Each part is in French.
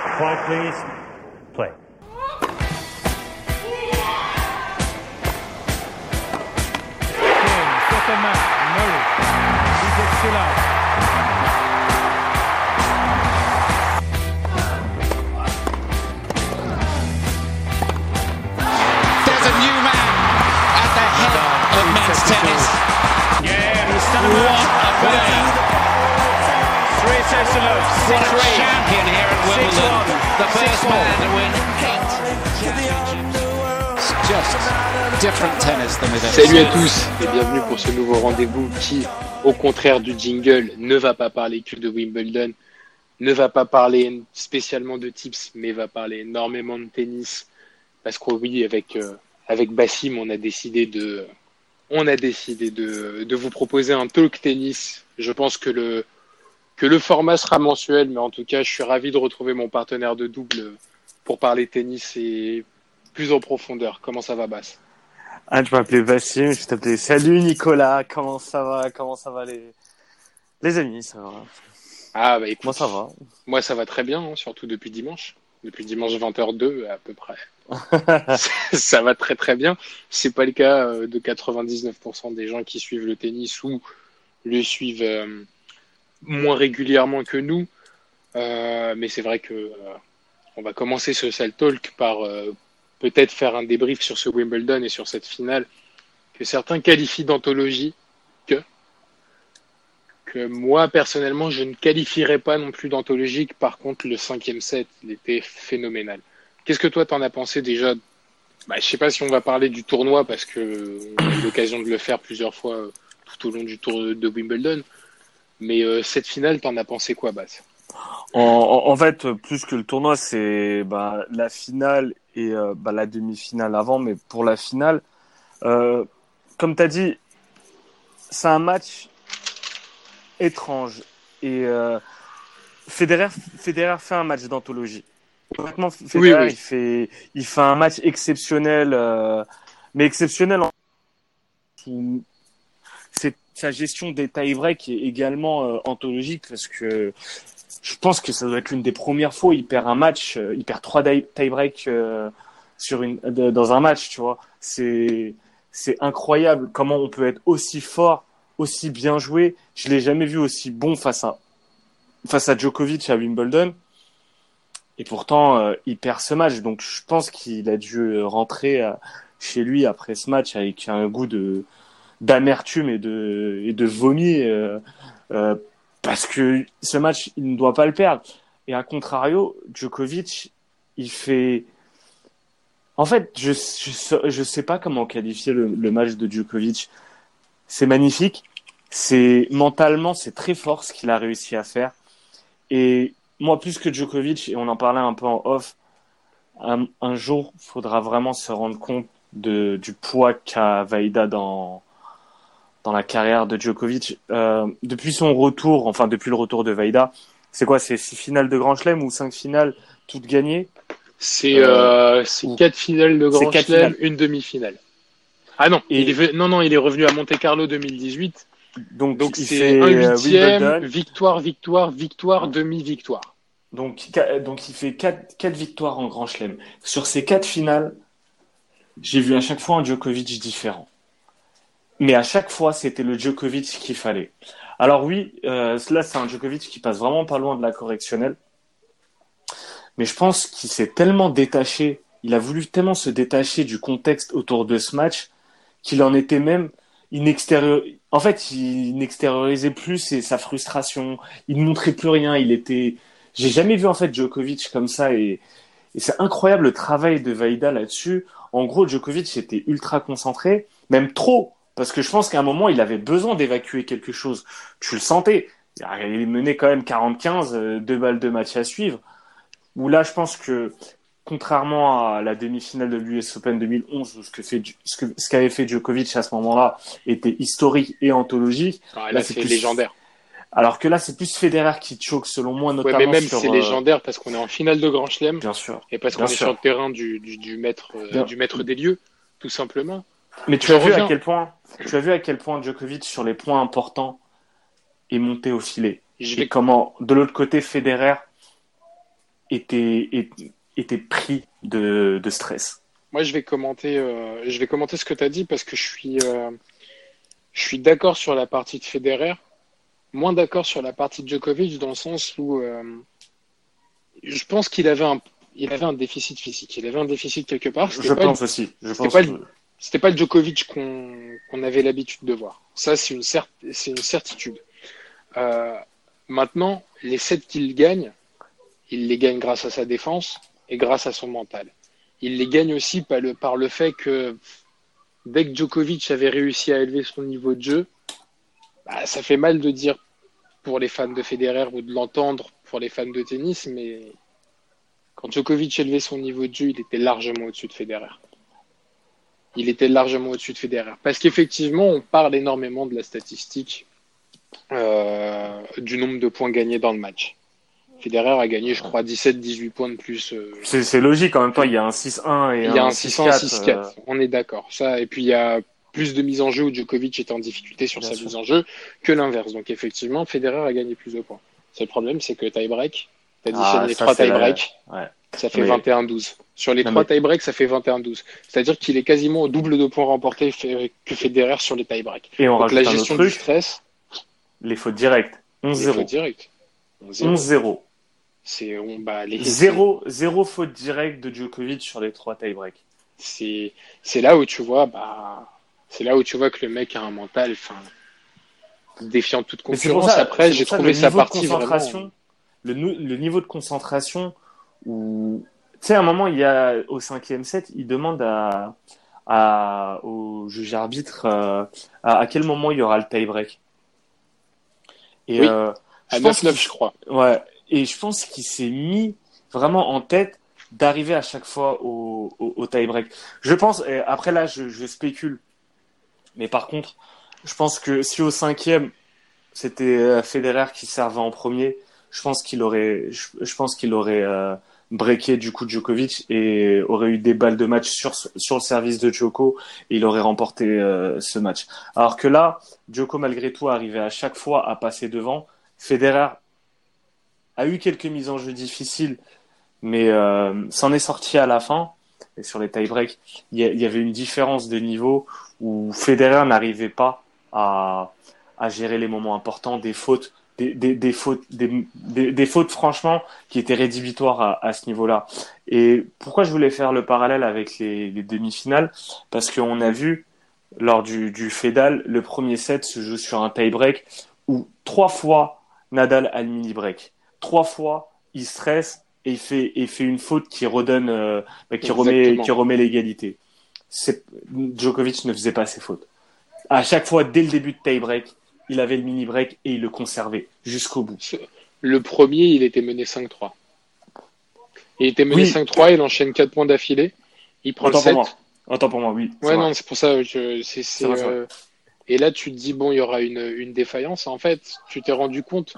Quiet, please. Play. Second man, Murray. He gets still out. There's a new man at the head of men's tennis. Yeah, he's still What a player. Salut à tous et bienvenue pour ce nouveau rendez-vous qui, au contraire du jingle, ne va pas parler que de Wimbledon, ne va pas parler spécialement de tips, mais va parler énormément de tennis. Parce que oui, avec, euh, avec Bassim, on a décidé de, on a décidé de, de vous proposer un talk tennis. Je pense que le, que le format sera mensuel, mais en tout cas, je suis ravi de retrouver mon partenaire de double pour parler tennis et plus en profondeur. Comment ça va, Bass? Ah, je m'appelais Bassim, je t'appelais Salut Nicolas, comment ça va? Comment ça va les, les amis? Ça va? Ah, bah écoute. Moi ça va? Moi, ça va très bien, hein, surtout depuis dimanche. Depuis dimanche 20h02 à peu près. ça va très très bien. C'est pas le cas euh, de 99% des gens qui suivent le tennis ou le suivent euh, moins régulièrement que nous. Euh, mais c'est vrai que euh, on va commencer ce Cell Talk par euh, peut-être faire un débrief sur ce Wimbledon et sur cette finale que certains qualifient d'anthologie, que que moi personnellement je ne qualifierais pas non plus d'anthologique. Par contre, le cinquième set, il était phénoménal. Qu'est-ce que toi t'en as pensé déjà? Bah, Je sais pas si on va parler du tournoi parce que on a eu l'occasion de le faire plusieurs fois tout au long du tour de Wimbledon. Mais euh, cette finale, t'en as pensé quoi, Bass En, en, en fait, plus que le tournoi, c'est bah, la finale et euh, bah, la demi-finale avant, mais pour la finale, euh, comme tu as dit, c'est un match étrange. Et euh, Federer, Federer fait un match d'anthologie. Honnêtement, Federer, Oui, oui. Il, fait, il fait un match exceptionnel, euh, mais exceptionnel en où c'est sa gestion des tie-breaks qui est également euh, anthologique parce que je pense que ça doit être l'une des premières fois il perd un match, euh, il perd trois tie- tie-breaks euh, sur une dans un match, tu vois. C'est c'est incroyable comment on peut être aussi fort, aussi bien joué. Je l'ai jamais vu aussi bon face à face à Djokovic à Wimbledon. Et pourtant, il perd ce match. Donc, je pense qu'il a dû rentrer chez lui après ce match avec un goût de d'amertume et de et de vomi euh, euh, parce que ce match, il ne doit pas le perdre. Et à contrario, Djokovic, il fait. En fait, je je sais pas comment qualifier le, le match de Djokovic. C'est magnifique. C'est mentalement, c'est très fort ce qu'il a réussi à faire. Et moi, plus que Djokovic, et on en parlait un peu en off, un, un jour, faudra vraiment se rendre compte de, du poids qu'a Vaida dans, dans la carrière de Djokovic. Euh, depuis son retour, enfin depuis le retour de Vaida, c'est quoi C'est six finales de Grand Chelem ou cinq finales toutes gagnées? C'est euh, ou- quatre finales de Grand Chelem, finales. une demi-finale. Ah non, Et- il est, non, non, il est revenu à Monte Carlo 2018. Donc, Donc il c'est fait un euh, huitième, victoire, victoire, victoire, demi-victoire. Donc, donc il fait quatre, quatre victoires en Grand Chelem. Sur ces quatre finales, j'ai vu à chaque fois un Djokovic différent. Mais à chaque fois, c'était le Djokovic qu'il fallait. Alors oui, euh, là, c'est un Djokovic qui passe vraiment pas loin de la correctionnelle. Mais je pense qu'il s'est tellement détaché, il a voulu tellement se détacher du contexte autour de ce match qu'il en était même inextérieur. En fait, il n'extériorisait plus sa frustration. Il ne montrait plus rien. Il était. J'ai jamais vu en fait Djokovic comme ça et, et c'est incroyable le travail de Vaida là-dessus. En gros, Djokovic était ultra concentré, même trop, parce que je pense qu'à un moment il avait besoin d'évacuer quelque chose. Tu le sentais. Il menait quand même 40-15, euh, deux balles de match à suivre. Où là, je pense que contrairement à la demi-finale de l'US Open 2011, où ce que fait, ce qu'avait fait Djokovic à ce moment-là était historique et anthologique. Ah, Là, c'est plus- légendaire. Alors que là, c'est plus Federer qui choque, selon moi, Ouais, notamment mais même sur, c'est euh, légendaire parce qu'on est en finale de Grand Chelem Bien sûr. et parce qu'on est sur le terrain du, du, du maître, euh, du maître des lieux, tout simplement. Mais tu Je as vu à quel point, tu as vu à quel point Djokovic sur les points importants est monté au filet. Je Et comment, de l'autre côté, Federer était, était pris de, de stress. Moi, je vais commenter, euh, je vais commenter ce que tu as dit parce que je suis, euh, je suis d'accord sur la partie de Federer, moins d'accord sur la partie de Djokovic dans le sens où euh, je pense qu'il avait un, il avait un déficit physique. Il avait un déficit quelque part. Je pense aussi. Je pense pas, le, c'était pas le Djokovic qu'on avait l'habitude de voir. Ça, c'est une, certitude. Euh, maintenant, les sets qu'il gagne, il les gagne grâce à sa défense et grâce à son mental. Il les gagne aussi par le, par le fait que dès que Djokovic avait réussi à élever son niveau de jeu, bah, ça fait mal de dire pour les fans de Federer ou de l'entendre pour les fans de tennis, mais quand Djokovic élevait son niveau de jeu, il était largement au-dessus de Federer. Il était largement au-dessus de Federer. Parce qu'effectivement, on parle énormément de la statistique euh, du nombre de points gagnés dans le match. Federer a gagné, je crois, 17-18 points de plus. Euh, c'est logique, en même temps, il y a un 6-1 et il y a un 6-1, 6-4. Euh... On est d'accord. Ça, et puis il y a plus de mise en jeu où Djokovic était en difficulté sur Bien sa sûr. mise en jeu que l'inverse. Donc effectivement, Federer a gagné plus de points. Le problème, c'est que tie-break, t'as dit ah, les trois tie-break, la... ouais. Ça fait Mais... 21-12. Sur les non, trois mais... tie-break, ça fait 21-12. C'est-à-dire qu'il est quasiment au double de points remportés que Federer sur les tie-break. Et on Donc la gestion du stress. Les fautes directes. 11-0. Les fautes directes. 11-0. C'est on bah les zéro zéro faute directe de Djokovic sur les trois tie-break. C'est c'est là où tu vois bah c'est là où tu vois que le mec a un mental enfin défiant toute concurrence. Ça, Après, j'ai trouvé sa partie vraiment... le, le niveau de concentration où tu sais à un moment il y a au cinquième set, il demande à à au juge arbitre euh, à, à, quel moment il y aura le tie-break. Et oui. euh, à 9-9, je crois. Ouais, et je pense qu'il s'est mis vraiment en tête d'arriver à chaque fois au, au, au tie-break. Je pense, et après là, je, je, spécule, mais par contre, je pense que si au cinquième, c'était Federer qui servait en premier, je pense qu'il aurait, je, je, pense qu'il aurait euh, breaké du coup Djokovic et aurait eu des balles de match sur, sur le service de Djoko et il aurait remporté euh, ce match. Alors que là, Djoko malgré tout arrivait à chaque fois à passer devant. Federer a eu quelques mises en jeu difficiles, mais euh, s'en est sorti à la fin. Et sur les tie-breaks, il y, avait une différence de niveau où Federer n'arrivait pas à, gérer les moments importants, des fautes, des, des, des fautes, des, des, fautes franchement qui étaient rédhibitoires à, à ce niveau-là. Et pourquoi je voulais faire le parallèle avec les, les demi-finales? Parce qu'on a vu lors du, du Fedal, le premier set se joue sur un tie-break où trois fois Nadal a le mini-break trois fois, il stresse et il fait, et fait une faute qui redonne, euh, qui remet, qui remet l'égalité. Djokovic ne faisait pas ses fautes. À chaque fois, dès le début de tie-break, il avait le mini-break et il le conservait jusqu'au bout. Le premier, il était mené 5-3. Il était mené oui. 5-3, il enchaîne 4 points d'affilée. Il prend Autant le 7. Pour moi. Autant pour moi, oui. Ouais, non, c'est pour ça. Je, euh... Et là, tu te dis, bon, il y aura une, une défaillance. En fait, tu t'es rendu compte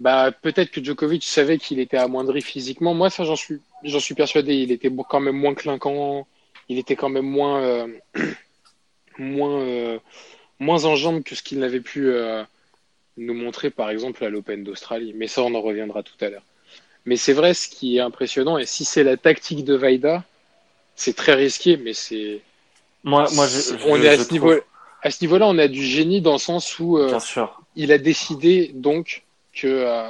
bah peut-être que Djokovic savait qu'il était amoindri physiquement. Moi, ça, j'en suis, j'en suis persuadé. Il était quand même moins clinquant. Il était quand même moins, euh, moins, euh, moins en jambes que ce qu'il n'avait pu euh, nous montrer, par exemple, à l'Open d'Australie. Mais ça, on en reviendra tout à l'heure. Mais c'est vrai, ce qui est impressionnant, et si c'est la tactique de Vaida, c'est très risqué, mais c'est. Moi, moi, je, on est à ce niveau. À ce niveau-là, on a du génie dans le sens où Bien sûr. il a décidé donc que euh,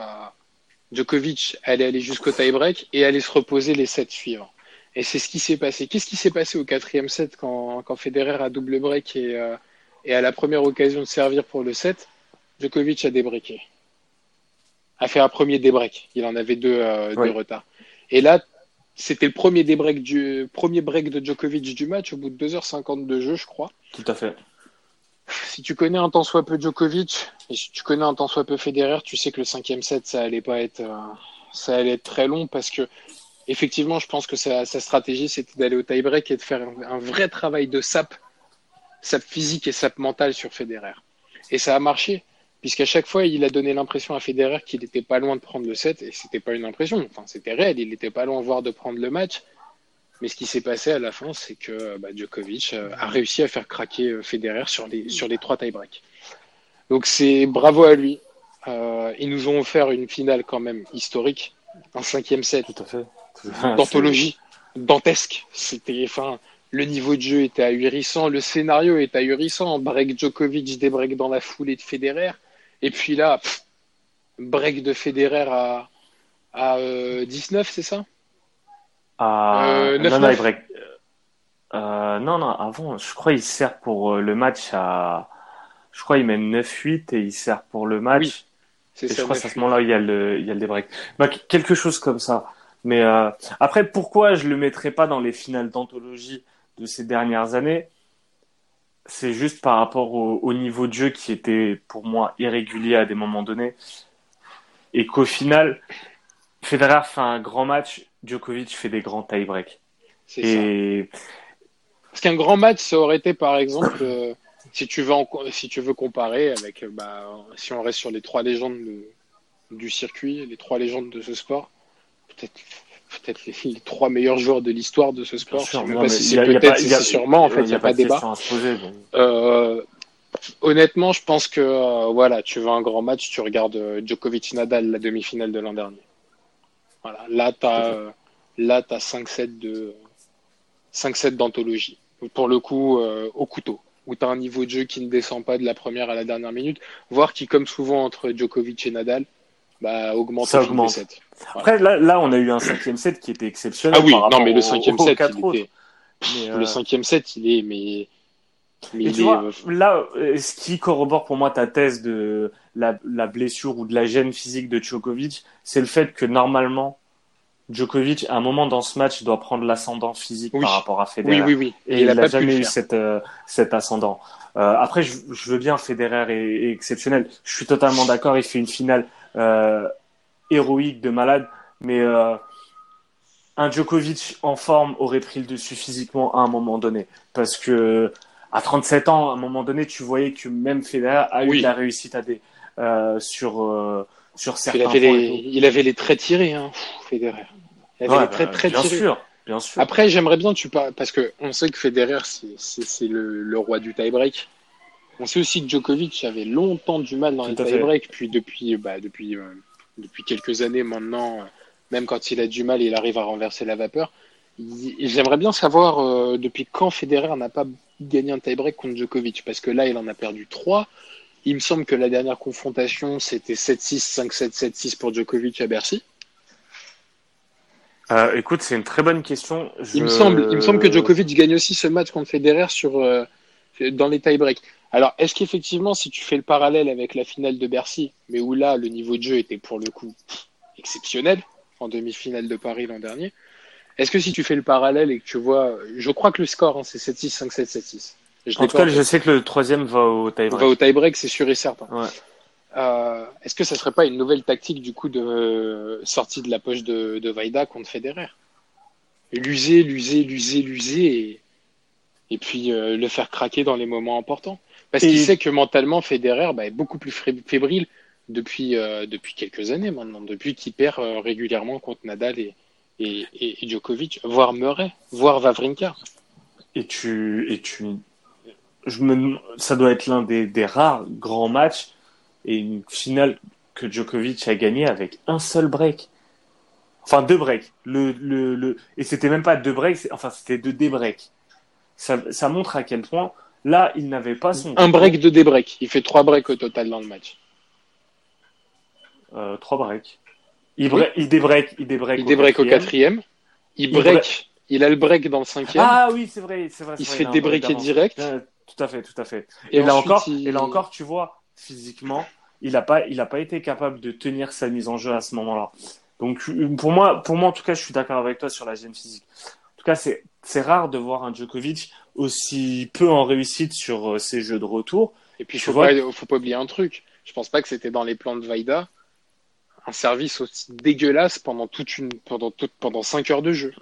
Djokovic allait aller jusqu'au tie-break et allait se reposer les sets suivants. Et c'est ce qui s'est passé. Qu'est-ce qui s'est passé au quatrième set quand, quand Federer a double break et, euh, et à la première occasion de servir pour le set, Djokovic a débreaké. A fait un premier débreak. Il en avait deux euh, Oui. de retard. Et là, c'était le premier débreak du premier break de Djokovic du match au bout de 2h50 de jeu, je crois. Tout à fait. Si tu connais un temps soit peu Djokovic et si tu connais un temps soit peu Federer, tu sais que le cinquième set, ça allait pas être, euh, ça allait être très long parce que effectivement, je pense que sa, sa stratégie, c'était d'aller au tie-break et de faire un, un, vrai travail de sap, sap physique et sap mental sur Federer. Et ça a marché, puisqu'à chaque fois, il a donné l'impression à Federer qu'il n'était pas loin de prendre le set, et c'était pas une impression, enfin, c'était réel, il n'était pas loin, voire de prendre le match. Mais ce qui s'est passé à la fin, c'est que bah, Djokovic euh, a réussi à faire craquer euh, Federer sur les, sur les trois tie-breaks. Donc c'est bravo à lui. Euh, ils nous ont offert une finale quand même historique. un cinquième set. Tout à fait. D'anthologie, dantesque. C'était, enfin, le niveau de jeu était ahurissant, le scénario était ahurissant. Break Djokovic, des breaks dans la foulée de Federer. Et puis là, pff, break de Federer à, à euh, 19, c'est ça? Euh, non, 9-9. non, break. Euh, non, non, avant, je crois il sert pour le match à. Je crois il mène 9-8 et il sert pour le match. Oui, C'est je crois que c'est à 9. ce moment-là, il y a le, il y a le débreak. Bah, qu- quelque chose comme ça. Mais après, pourquoi je le mettrais pas dans les finales d'anthologie? De ces dernières années C'est juste par rapport au, au niveau de jeu qui était pour moi irrégulier à des moments donnés. Et qu'au final, Federer fait un grand match, Djokovic fait des grands tie-breaks. Ça. Et Parce qu'un grand match, ça aurait été par exemple, euh, si tu veux en- si tu veux comparer avec, euh, bah, si on reste sur les trois légendes de- du circuit, les trois légendes de ce sport, peut-être peut-être les, les trois meilleurs joueurs de l'histoire de ce sport. Je sais Non, pas si c'est peut-être, c'est sûrement. En fait, il n'y a, pas de débat. question à se poser. donc. Euh, honnêtement, je pense que euh, voilà, tu veux un grand match, tu regardes euh, Djokovic-Nadal, la demi-finale de l'an dernier. Voilà, là, tu as, là, t'as 5-7 de 5-7 d'anthologie. Pour le coup, au couteau, où tu as un niveau de jeu qui ne descend pas de la première à la dernière minute, voire qui, comme souvent entre Djokovic et Nadal, bah, augmente Ça augmente. Après, là, là, on a eu un cinquième set qui était exceptionnel. Ah oui, par non, mais le cinquième set, il était, Mais, le euh, cinquième set, il est, mais, mais Et il tu est, vois, euh, là, euh, ce qui corrobore pour moi ta thèse de la, la blessure ou de la gêne physique de Djokovic, c'est le fait que normalement, Djokovic, à un moment dans ce match, doit prendre l'ascendant physique Oui. par rapport à Federer. oui, oui, oui. Et il n'a jamais le eu faire. cet, euh, cet ascendant. Euh, après, je, je veux bien, Federer est, est exceptionnel. Je suis totalement d'accord, il fait une finale euh, héroïque de malade, mais euh, un Djokovic en forme aurait pris le dessus physiquement à un moment donné. Parce que à 37 ans, à un moment donné, tu voyais que même Federer a eu Oui. de la réussite à des, euh, sur, euh, sur Il certains avait, points les, il avait les traits tirés, hein, Federer. Il avait Ouais, les traits bah, très bien tirés. sûr, bien sûr. Après, j'aimerais bien que tu parles, parce que on sait que Federer, c'est le, le roi du tie-break. On sait aussi que Djokovic avait longtemps du mal dans Tout les tie-breaks, puis depuis, bah, depuis, euh, depuis quelques années maintenant, euh, même quand il a du mal, il arrive à renverser la vapeur. J'aimerais bien savoir euh, depuis quand Federer n'a pas gagné un tie-break contre Djokovic, parce que là, il en a perdu trois. Il me semble que la dernière confrontation, c'était 7-6, 5-7, 7-6 pour Djokovic à Bercy. Euh, écoute, c'est une très bonne question. Il, me semble, il me semble que Djokovic gagne aussi ce match contre Federer sur, euh, dans les tie-breaks. Alors, est-ce qu'effectivement, si tu fais le parallèle avec la finale de Bercy, mais où là, le niveau de jeu était pour le coup exceptionnel, en demi-finale de Paris l'an dernier, est-ce que si tu fais le parallèle et que tu vois, je crois que le score, hein, c'est 7-6, 5-7, 7-6. Je En tout cas, je sais que le troisième va au tie On va au tie-break, c'est sûr et certain. Ouais. Euh, est-ce que ça serait pas une nouvelle tactique du coup de euh, sortie de la poche de, de Vaida contre Federer? L'user, l'user, l'user, l'user et, et puis euh, le faire craquer dans les moments importants. Parce Et- qu'il sait que mentalement Federer bah, est beaucoup plus fébrile depuis, euh, depuis quelques années maintenant, depuis qu'il perd euh, régulièrement contre Nadal et, et, Djokovic, voire Murray, voire Vavrinka. Et tu, et tu, je me, ça doit être l'un des, des rares grands matchs et une finale que Djokovic a gagné avec un seul break. Enfin, deux breaks. Le, le, le, et c'était même pas deux breaks, enfin, c'était deux débreaks. Ça, ça montre à quel point, là, il n'avait pas son. Un break, deux débreaks. Il fait trois breaks au total dans le match. Euh, trois breaks. Il, bre- il débreak, il débreak. Il débreak au quatrième. Il Il break. Il a le break dans le cinquième. Ah oui, c'est vrai, c'est vrai. il se fait débreaker direct. Euh, Tout à fait, tout à fait. Et Et, là encore, il- et là encore, tu vois, physiquement, il n'a pas, il a pas été capable de tenir sa mise en jeu à ce moment-là. Donc, euh, pour moi, pour moi, en tout cas, je suis d'accord avec toi sur la gêne physique. En tout cas, c'est rare de voir un Djokovic aussi peu en réussite sur euh, ses jeux de retour. Et puis, faut vois- pas, faut pas oublier un truc. Je pense pas que c'était dans les plans de Vaida un service aussi dégueulasse pendant toute une, pendant toute, pendant cinq heures de jeu.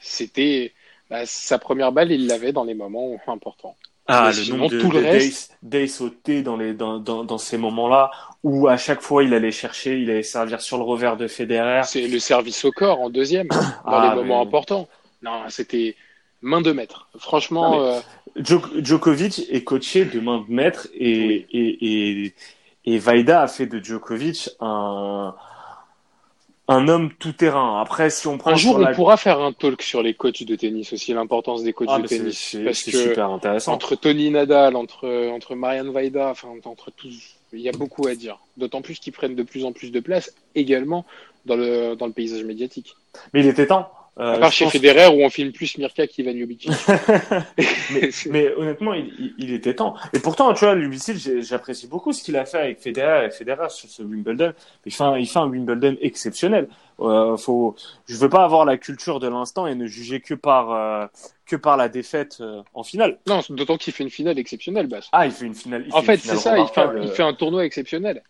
C'était, bah, sa première balle, il l'avait dans les moments importants. Ah, Mais le sinon, nombre de, tout le de reste- days sautés dans les, dans, dans, dans ces moments-là où à chaque fois il allait chercher, il allait servir sur le revers de Federer. C'est le service au corps en deuxième, dans Ah, les moments mais- importants. Non, c'était main de maître. Franchement, Non, euh, Djok- Djokovic est coaché de main de maître et, Oui. et, et, et Vaida a fait de Djokovic un, un homme tout terrain. Après, si on prend Un jour, on la- pourra faire un talk sur les coachs de tennis aussi, l'importance des coachs Ah, de tennis. c'est Parce c'est que super intéressant. entre Tony Nadal, entre, entre Marianne Vaida, enfin, entre tous, il y a beaucoup à dire. D'autant plus qu'ils prennent de plus en plus de place également dans le, dans le paysage médiatique. Mais il était temps. Euh, À part chez pense- Federer où on filme plus Mirka qu'Ivan Jovic. mais, mais honnêtement, il, il- il était temps. Et pourtant, tu vois, Lubicil, j'ai- j'apprécie beaucoup ce qu'il a fait avec Federer et Federer sur ce Wimbledon. Il fait un, il fait un Wimbledon exceptionnel. Euh, faut, je veux pas avoir la culture de l'instant et ne juger que par euh, que par la défaite euh, en finale. non, d'autant qu'il fait une finale exceptionnelle, Bass. Ah, il fait une finale. il En fait c'est ça, il fait, un, remarquable. il fait un tournoi exceptionnel.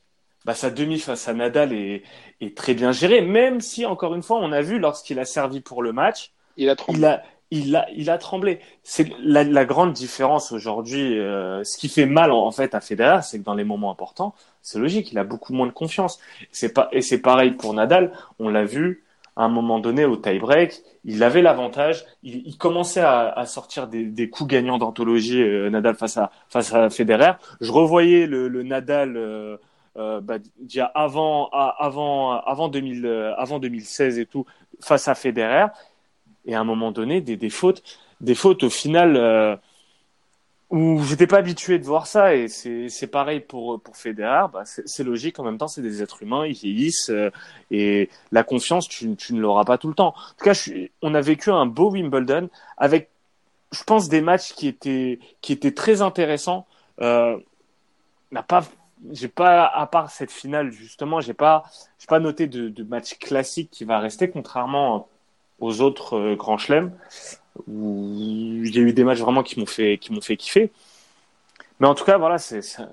Bah, sa demi face à Nadal est, est très bien gérée, même si, encore une fois, on a vu lorsqu'il a servi pour le match, Il a 30 il a, il a, il a tremblé. C'est la, la grande différence aujourd'hui. euh, ce qui fait mal en, en fait à Federer, c'est que dans les moments importants, c'est logique, il a beaucoup moins de confiance. C'est pas, et c'est pareil pour Nadal. On l'a vu à un moment donné au tie-break, il avait l'avantage. Il, il commençait à, à sortir des, des coups gagnants d'anthologie euh, Nadal face à face à Federer. Je revoyais le, le Nadal. Euh, euh, bah, a avant, avant, avant, 2000, euh, 2016 et tout, face à Federer. Et à un moment donné, des, fautes, des fautes au final euh, où j'étais pas habitué de voir ça. Et c'est pareil pour pour Federer. Bah, c'est logique. En même temps, c'est des êtres humains, ils vieillissent euh, et la confiance, tu, ne l'auras pas tout le temps. En tout cas, on a vécu un beau Wimbledon avec, je pense, des matchs qui étaient qui étaient très intéressants. Euh, n'a pas j'ai pas à part cette finale justement j'ai pas j'ai pas noté de, match classique qui va rester contrairement aux autres euh, grands chelems où il y a eu des matchs vraiment qui m'ont fait qui m'ont fait kiffer. Mais en tout cas voilà c'est euh,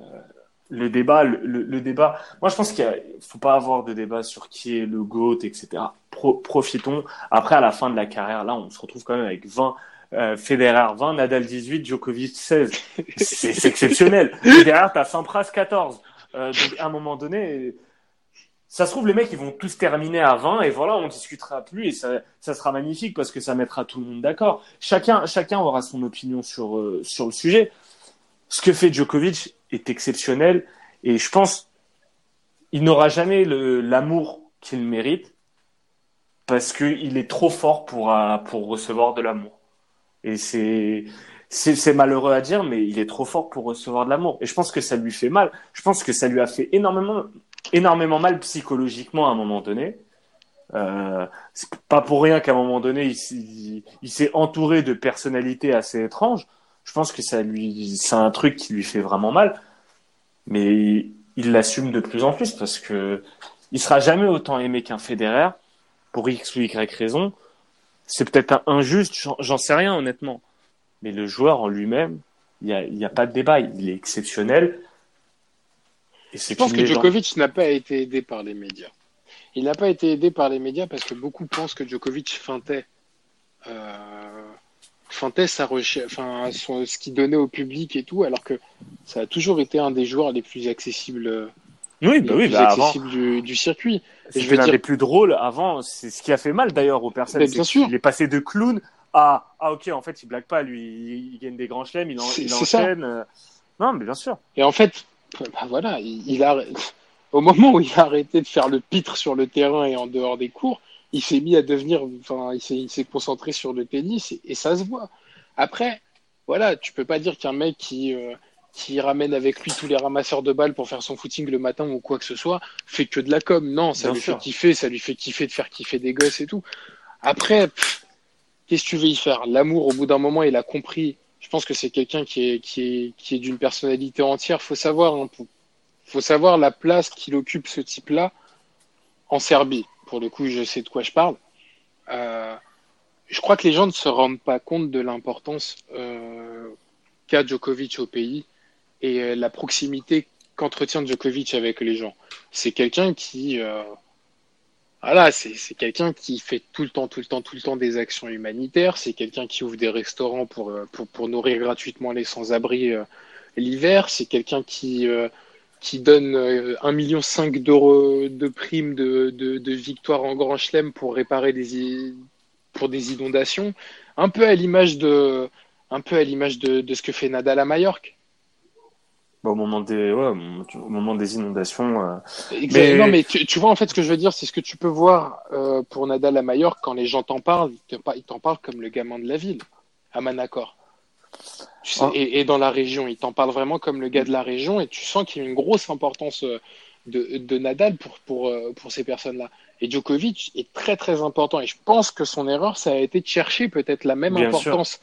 le débat le, débat. Moi je pense qu'il il faut pas avoir de débat sur qui est le goat etc Pro- profitons. Après à la fin de la carrière là on se retrouve quand même avec 20 euh, Federer 20, Nadal 18, Djokovic 16. C'est exceptionnel. Federer, t'as Sampras 14. Euh, donc à un moment donné, ça se trouve les mecs ils vont tous terminer à 20 et voilà on discutera plus et ça, ça sera magnifique parce que ça mettra tout le monde d'accord. Chacun chacun aura son opinion sur euh, sur le sujet. Ce que fait Djokovic est exceptionnel et je pense il n'aura jamais l'amour qu'il mérite parce que il est trop fort pour euh, pour recevoir de l'amour. Et c'est c'est malheureux à dire, mais il est trop fort pour recevoir de l'amour. Et je pense que ça lui fait mal. Je pense que ça lui a fait énormément, énormément mal psychologiquement à un moment donné. Euh, c'est pas pour rien qu'à un moment donné, il, il, s'est entouré de personnalités assez étranges. Je pense que ça lui, c'est un truc qui lui fait vraiment mal. Mais il l'assume de plus en plus parce que il sera jamais autant aimé qu'un Federer pour X ou Y raison. C'est peut-être injuste, j'en- sais rien honnêtement. Mais le joueur en lui-même, il n'y a, il y a pas de débat. Il est exceptionnel. Et Je pense que. Djokovic n'a pas été aidé par les médias. Il n'a pas été aidé par les médias parce que beaucoup pensent que Djokovic feintait, euh, feintait sa recherche, enfin, son- ce qu'il donnait au public et tout, alors que ça a toujours été un des joueurs les plus accessibles, Oui, les bah oui, plus bah avant, accessibles du, du circuit. Veux l'un dire- des plus drôles avant. C'est ce qui a fait mal d'ailleurs aux personnes. C'est bien sûr. Il est passé de clown à ah ok en fait il blague pas lui, il, il gagne des grands chelems, il, en, C'est- il c'est ça. enchaîne. euh. Non mais bien sûr. Et en fait, bah voilà, il, il a, au moment où il a arrêté de faire le pitre sur le terrain et en dehors des cours, il s'est mis à devenir, enfin, il s'est, il s'est concentré sur le tennis et, et ça se voit. Après, voilà, tu peux pas dire qu'un mec qui, euh, qui ramène avec lui tous les ramasseurs de balles pour faire son footing le matin ou quoi que ce soit, fait que de la com. Non, ça Bien lui sûr. fait kiffer, ça lui fait kiffer de faire kiffer des gosses et tout. Après, qu'est-ce que tu veux y faire? L'amour, au bout d'un moment, il a compris. Je pense que c'est quelqu'un qui est, qui est, qui est d'une personnalité entière. Faut savoir, hein, faut savoir la place qu'il occupe ce type-là en Serbie. Pour le coup, je sais de quoi je parle. Euh, je crois que les gens ne se rendent pas compte de l'importance euh, qu'a Djokovic au pays et euh, la proximité qu'entretient Djokovic avec les gens. C'est quelqu'un qui, euh, voilà, c'est quelqu'un qui fait tout le temps, tout le temps, tout le temps des actions humanitaires. C'est quelqu'un qui ouvre des restaurants pour, euh, pour, nourrir gratuitement les sans-abri l'hiver. C'est quelqu'un qui, qui donne euh, 1,5 million d'euros de primes de, de, de victoire en Grand Chelem pour réparer des, pour des inondations. Un peu à l'image de, un peu à l'image de, de ce que fait Nadal à Majorque. Bah, au moment des, ouais, au moment des inondations. euh, Mais- Non, mais tu, tu vois, en fait, ce que je veux dire, c'est ce que tu peux voir euh, pour Nadal à Majorque, quand les gens t'en parlent, ils t'en parlent comme le gamin de la ville, à Manacor. Tu sais, Ah. et, et dans la région, ils t'en parlent vraiment comme le gars de la région, et tu sens qu'il y a une grosse importance euh, de, de Nadal pour, pour, euh, pour ces personnes-là. Et Djokovic est très très important, et je pense que son erreur, ça a été de chercher peut-être la même Bien importance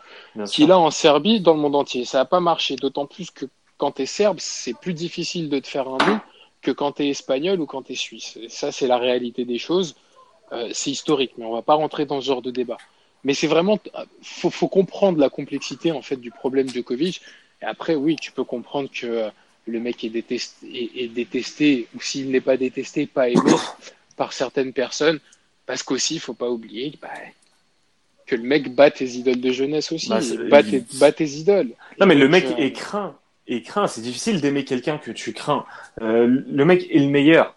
qu'il a en Serbie dans le monde entier. Ça n'a pas marché, d'autant plus que quand tu es serbe, c'est plus difficile de te faire un nom que quand tu es espagnol ou quand tu es suisse. Et ça, c'est la réalité des choses. Euh, c'est historique, mais on va pas rentrer dans ce genre de débat. Mais c'est vraiment, faut, faut comprendre la complexité en fait du problème Djokovic. Et après, oui, tu peux comprendre que euh, le mec est détesté, est, est détesté ou s'il n'est pas détesté, pas aimé par certaines personnes, parce qu'aussi, il faut pas oublier bah, que le mec bat tes idoles de jeunesse aussi, Bah, bat, il- tes, bat tes idoles. Non, mais le mec euh, est craint. Craint. C'est difficile d'aimer quelqu'un que tu crains. Euh, le mec est le meilleur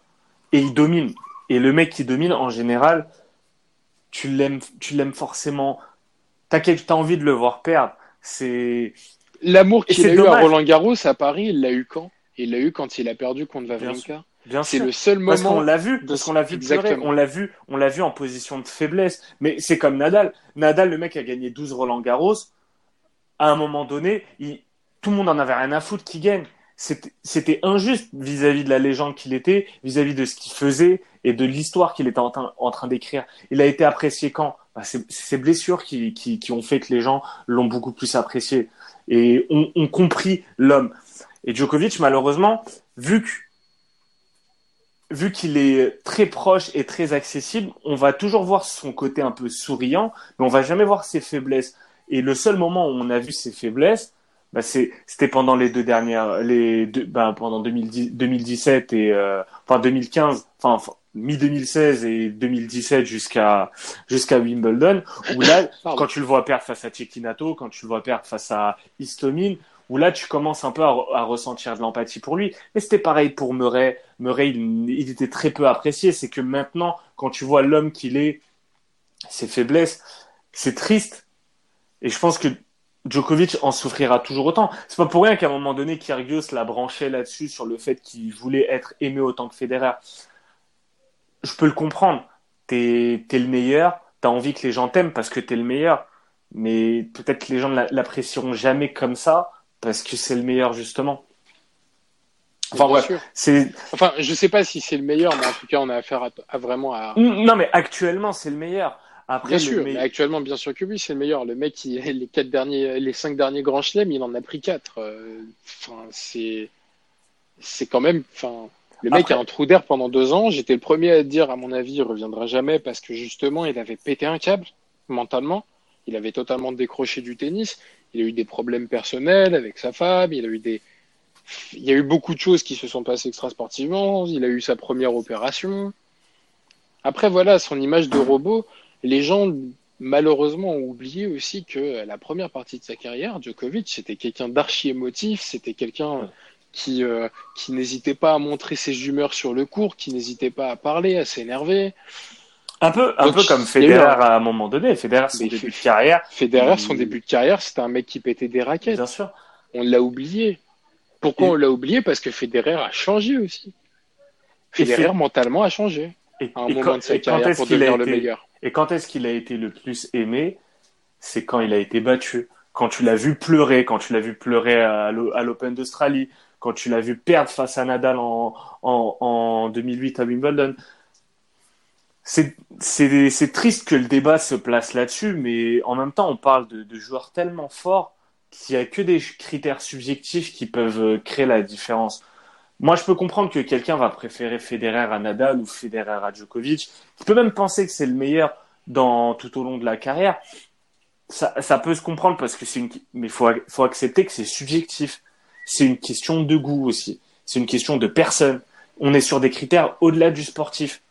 et il domine. Et le mec qui domine, en général, tu l'aimes, tu l'aimes forcément. T'as t'as envie de le voir perdre. C'est, L'amour Et qu'il a eu dommage. à Roland Garros à Paris, il l'a eu quand? Il l'a eu quand il a perdu contre Bien Wawrinka. bien C'est le seul Parce qu'on moment. l'a vu, parce qu'on l'a vu pleurer, on l'a vu, on l'a vu en position de faiblesse. Mais c'est comme Nadal. Nadal, le mec a gagné 12 Roland Garros. À un moment donné, il- tout le monde en avait rien à foutre qu'il gagne. C'était injuste vis-à-vis de la légende qu'il était, vis-à-vis de ce qu'il faisait et de l'histoire qu'il était en, train- d'écrire. Il a été apprécié quand? Bah, C'est ses blessures qui, qui, qui ont fait que les gens l'ont beaucoup plus apprécié et ont, compris l'homme. Et Djokovic, malheureusement, vu vu qu'il est très proche et très accessible, on va toujours voir son côté un peu souriant, mais on va jamais voir ses faiblesses. Et le seul moment où on a vu ses faiblesses, bah c'était pendant les deux dernières, les deux, bah pendant 2010, 2017 et euh, enfin 2015, enfin, mi 2016 et 2017 jusqu'à jusqu'à Wimbledon, où là, quand tu le vois perdre face à Cecchinato, quand tu le vois perdre face à Istomin, où là tu commences un peu à, à ressentir de l'empathie pour lui. Mais c'était pareil pour Murray. Murray, il, il était très peu apprécié. C'est que maintenant, quand tu vois l'homme qu'il est, ses faiblesses, c'est triste. Et je pense que Djokovic en souffrira toujours autant. C'est pas pour rien qu'à un moment donné, Kyrgios l'a branché là-dessus sur le fait qu'il voulait être aimé autant que Federer. Je peux le comprendre. T'es es le meilleur, t'as envie que les gens t'aiment parce que t'es le meilleur. Mais peut-être que les gens ne l'a- l'apprécieront jamais comme ça parce que c'est le meilleur justement. Enfin c'est Enfin, je sais pas si c'est le meilleur, mais en tout cas, on a affaire à, à vraiment à. non mais actuellement c'est le meilleur. Après Bien sûr, mais actuellement, bien sûr que oui, c'est le meilleur. Le mec, il, les quatre derniers, les cinq derniers grands chelems, il en a pris quatre. Euh, Enfin, c'est, c'est quand même, enfin, le mec Après- a un trou d'air pendant deux ans. J'étais le premier à dire, à mon avis, il reviendra jamais parce que justement, il avait pété un câble mentalement. Il avait totalement décroché du tennis. Il a eu des problèmes personnels avec sa femme. Il a eu des, il y a eu beaucoup de choses qui se sont passées extrasportivement. Il a eu sa première opération. Après, voilà, son image de robot, les gens, malheureusement, ont oublié aussi que la première partie de sa carrière, Djokovic, c'était quelqu'un d'archi émotif, c'était quelqu'un qui, euh, qui n'hésitait pas à montrer ses humeurs sur le court, qui n'hésitait pas à parler, à s'énerver. un peu un Donc, peu comme Federer un- à un moment donné. Federer son Mais début de carrière, Federer, son début de carrière, c'était un mec qui pétait des raquettes. bien sûr. On l'a oublié. Pourquoi Et- on l'a oublié? Parce que Federer a changé aussi. Federer Fe- mentalement a changé Et, à un et moment quand, de sa carrière pour devenir le meilleur. Et quand est-ce qu'il a été le plus aimé? C'est quand il a été battu. Quand tu l'as vu pleurer, quand tu l'as vu pleurer à l'O- à l'Open d'Australie, quand tu l'as vu perdre face à Nadal en, en, en 2008 à Wimbledon. C'est triste que le débat se place là-dessus, mais en même temps, on parle de, de joueurs tellement forts qu'il n'y a que des critères subjectifs qui peuvent euh, créer la différence. Moi, je peux comprendre que quelqu'un va préférer Federer à Nadal ou Federer à Djokovic. Il peut même penser que c'est le meilleur dans tout au long de la carrière. Ça, ça peut se comprendre parce que c'est une, mais faut, faut accepter que c'est subjectif. C'est une question de goût aussi. C'est une question de personne. On est sur des critères au-delà du sportif.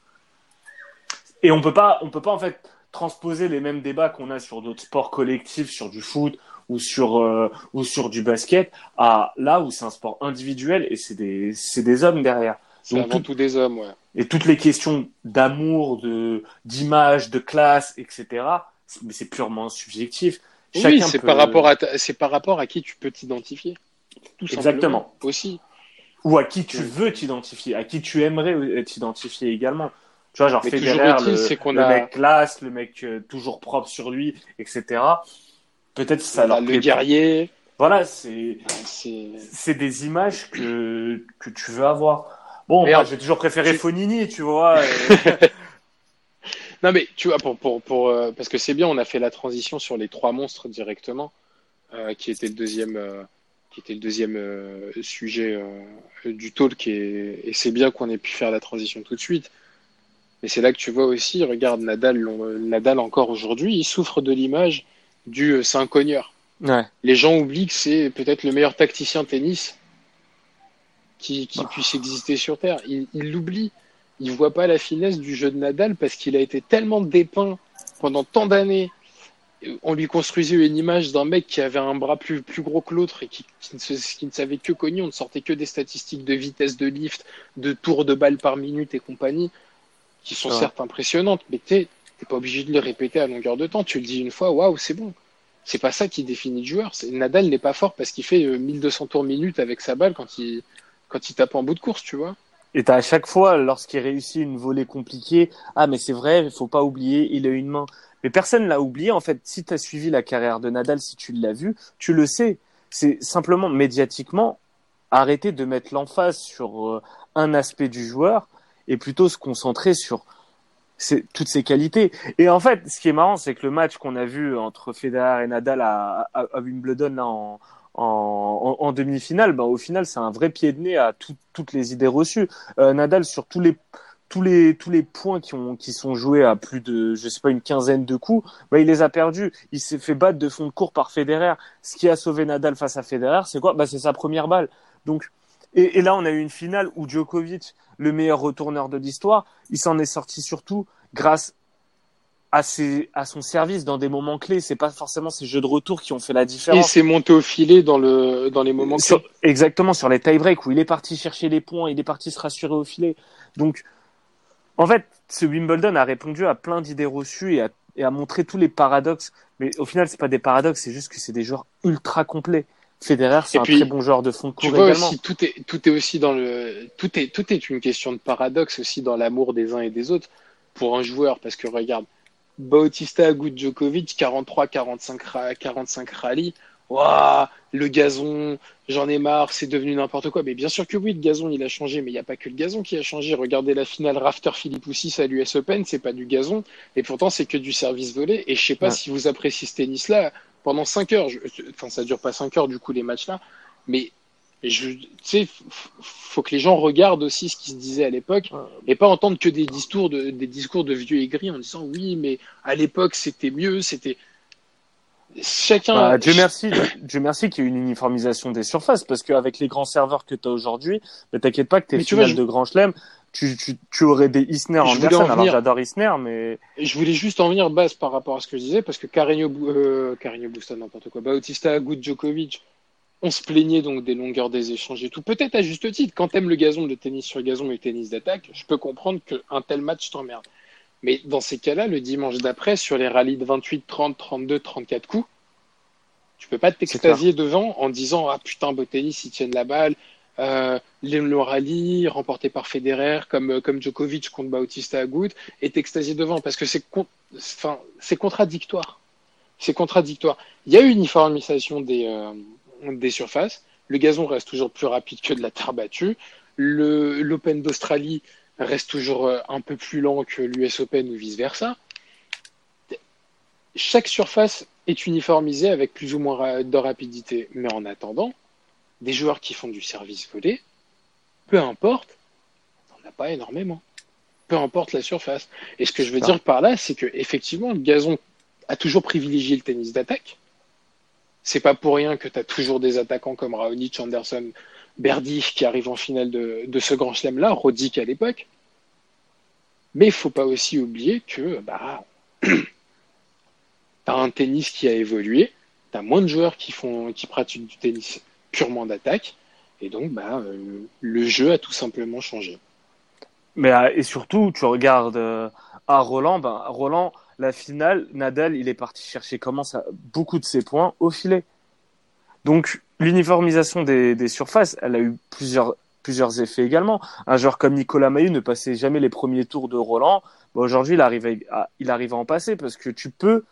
Et on peut pas, on peut pas en fait transposer les mêmes débats qu'on a sur d'autres sports collectifs, sur du foot ou sur euh, ou sur du basket, à là où c'est un sport individuel et c'est des c'est des hommes derrière. Donc, avant tout- tout des hommes, ouais. Et toutes les questions d'amour, de d'image, de classe, etc. Mais c'est purement subjectif. Oui, c'est peut- par rapport à ta- c'est par rapport à qui tu peux t'identifier. tout Exactement. aussi. Ou à qui tu veux t'identifier, à qui tu aimerais t'identifier également. Tu vois, genre Federer, le, le a- mec classe, le mec euh, toujours propre sur lui, etc. Peut-être ça leur le guerrier, Voilà, c'est c'est des images que que tu veux avoir. Bon, moi, Merde. j'ai toujours préféré Tu- Fonini, tu vois. et- Non, mais tu vois, pour, pour, pour, euh, parce que c'est bien, on a fait la transition sur les trois monstres directement, euh, qui était le deuxième, euh, qui était le deuxième euh, sujet euh, du talk, et, et c'est bien qu'on ait pu faire la transition tout de suite. Mais c'est là que tu vois aussi, regarde Nadal, Nadal encore aujourd'hui, il souffre de l'image du euh, c'est un cogneur. ouais. Les gens oublient que c'est peut-être le meilleur tacticien tennis qui, qui puisse exister sur Terre. Ils il l'oublient. Ils voient pas la finesse du jeu de Nadal parce qu'il a été tellement dépeint pendant tant d'années. On lui construisait une image d'un mec qui avait un bras plus, plus gros que l'autre et qui, qui, ne se- qui ne savait que cogner. On ne sortait que des statistiques de vitesse de lift, de tours de balle par minute et compagnie, qui sont certes impressionnantes, mais t'es t'es pas obligé de le répéter à longueur de temps. Tu le dis une fois, waouh, c'est bon. C'est pas ça qui définit le joueur. Nadal n'est pas fort parce qu'il fait euh, 1200 tours minute avec sa balle quand il, quand il tape en bout de course, tu vois. Et t'as à chaque fois, lorsqu'il réussit une volée compliquée, ah mais c'est vrai, il faut pas oublier, il a une main. Mais personne l'a oublié. En fait, si t'as suivi la carrière de Nadal, si tu l'as vu, tu le sais. C'est simplement médiatiquement arrêter de mettre l'emphase sur euh, un aspect du joueur et plutôt se concentrer sur toutes ses qualités. Et en fait, ce qui est marrant, c'est que le match qu'on a vu entre Federer et Nadal à, à, à Wimbledon là, en, en, en, demi-finale, ben, au final, c'est un vrai pied de nez à tout- toutes les idées reçues. Euh, Nadal, sur tous les, tous les, tous les points qui, ont, qui sont joués à plus de, je sais pas, une quinzaine de coups, ben, il les a perdus. Il s'est fait battre de fond de cours par Federer. Ce qui a sauvé Nadal face à Federer, c'est quoi? Ben, C'est sa première balle. Donc, et, et là, on a eu une finale où Djokovic, le meilleur retourneur de l'histoire, il s'en est sorti surtout grâce à, ses, à son service dans des moments clés. C'est pas forcément ces jeux de retour qui ont fait la Et différence. c'est monté au filet dans, le, dans les moments Sur- clés. exactement sur les tie-breaks où il est parti chercher les points, il est parti se rassurer au filet. Donc, en fait, ce Wimbledon a répondu à plein d'idées reçues et a, et a montré tous les paradoxes. Mais au final, c'est pas des paradoxes, c'est juste que c'est des joueurs ultra complets. Federer, c'est un puis, très bon joueur de fond de Tu cours vois également. aussi, tout est, tout est aussi dans le, tout est, tout est une question de paradoxe aussi dans l'amour des uns et des autres pour un joueur. Parce que regarde, Bautista Agut Djokovic, 43, 45, ra- 45 rallyes. Waouh, le gazon, j'en ai marre, c'est devenu n'importe quoi. Mais bien sûr que oui, le gazon, il a changé, mais il n'y a pas que le gazon qui a changé. Regardez la finale Rafter Philippoussis à l'US Open, c'est pas du gazon, et pourtant c'est que du service volé. Et je sais pas Ouais. si vous appréciez ce tennis-là pendant 5 heures. Je- Enfin, ça dure pas 5 heures du coup les matchs-là, mais je, tu sais, faut que les gens regardent aussi ce qui se disait à l'époque et pas entendre que des discours de, des discours de vieux aigris en disant oui, mais à l'époque c'était mieux, c'était chacun. Bah, Dieu merci, Dieu merci qu'il y ait une uniformisation des surfaces, parce qu'avec les grands serveurs que tu as aujourd'hui, mais t'inquiète pas que tes Mais tu vois, finales je- de Grand Chelem, tu, tu, tu aurais des Isner en Alors venir. j'adore Isner, mais Je voulais juste en venir base par rapport à ce que je disais parce que Carreño, euh, Carreño Busta, n'importe quoi, Bautista Agut Djokovic, on se plaignait donc des longueurs des échanges et tout. Peut-être à juste titre. Quand t'aimes le gazon, le tennis sur gazon et le tennis d'attaque, je peux comprendre qu'un tel match t'emmerde. Mais dans ces cas-là, le dimanche d'après, sur les rallyes de 28, 30, 32, 34 coups, tu peux pas t'extasier devant en disant ah putain beau tennis ils tiennent la balle euh, le rallye remporté par Federer comme euh, comme Djokovic contre Bautista Agut et t'extasier devant parce que c'est contradictoire. C'est contradictoire. Il y a une uniformisation des euh, des surfaces. Le gazon reste toujours plus rapide que de la terre battue. l'Open d'Australie reste toujours euh, un peu plus lent que l'US Open ou vice versa chaque surface est uniformisée avec plus ou moins de rapidité. Mais en attendant, des joueurs qui font du service volé, peu importe, on n'a pas énormément. Peu importe la surface. Et ce que je veux dire par là, c'est que effectivement, le gazon a toujours privilégié le tennis d'attaque. C'est pas pour rien que tu as toujours des attaquants comme Raonic, Anderson, Berdych qui arrivent en finale de, de ce grand chelem-là, Roddick à l'époque. Mais il faut pas aussi oublier que bah, tu as un tennis qui a évolué, tu as moins de joueurs qui, font, qui pratiquent du tennis purement d'attaque, et donc bah, euh, le jeu a tout simplement changé. Mais euh, et surtout, tu regardes euh, à Roland, ben Roland, la finale, Nadal, il est parti chercher comment ça, beaucoup de ses points au filet. Donc l'uniformisation des, surfaces, elle a eu plusieurs plusieurs effets également. Un joueur comme Nicolas Mahut ne passait jamais les premiers tours de Roland. Aujourd'hui, il arrive, il arrive à en passer parce que tu peux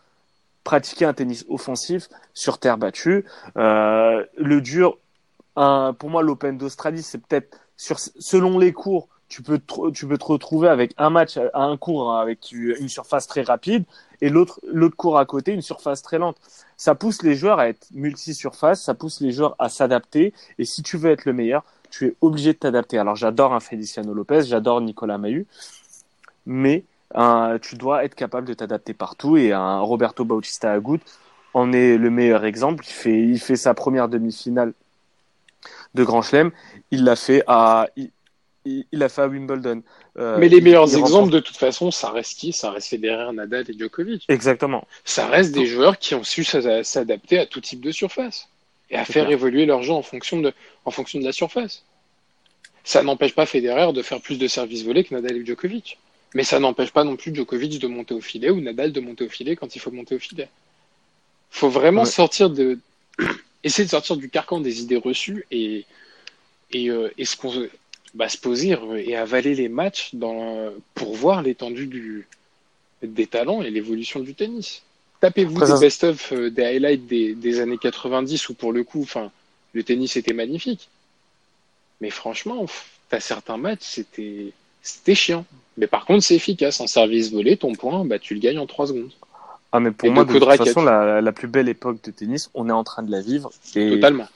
pratiquer un tennis offensif sur terre battue. Euh, le dur, pour moi, l'Open d'Australie, c'est peut-être sur selon les cours, tu peux te, tu peux te retrouver avec un match à un cours hein, avec une surface très rapide et l'autre l'autre cours à côté une surface très lente. Ça pousse les joueurs à être multi-surface, ça pousse les joueurs à s'adapter et si tu veux être le meilleur, tu es obligé de t'adapter. Alors j'adore un Feliciano Lopez, j'adore Nicolas Mahut, mais tu dois être capable de t'adapter partout et un Roberto Bautista Agut en est le meilleur exemple. Il fait, il fait sa première demi-finale de Grand Chelem. Il l'a fait à, il, il l'a fait à Wimbledon. Euh, mais les meilleurs exemples, de toute façon, ça reste qui? Ça reste Federer, Nadal et Djokovic. Exactement. Ça reste des joueurs qui ont su s'adapter à tout type de surface et à faire évoluer leur jeu en fonction de, en fonction de la surface. Ça n'empêche pas Federer de faire plus de services volés que Nadal et Djokovic. Mais ça n'empêche pas non plus Djokovic de monter au filet ou Nadal de monter au filet quand il faut monter au filet. Faut vraiment sortir de, essayer de sortir du carcan des idées reçues et, et, euh, et ce qu'on, bah, se poser et avaler les matchs dans, pour voir l'étendue du, des talents et l'évolution du tennis. Tapez-vous des best-of, euh, des highlights des, des, années 90 où pour le coup, enfin, le tennis était magnifique. Mais franchement, t'as certains matchs, c'était, c'était chiant. Mais par contre, c'est efficace. En service volé, ton point, bah, tu le gagnes en 3 secondes. Ah, mais pour moi, de, toute façon, la, la, plus belle époque de tennis, on est en train de la vivre. Et Totalement.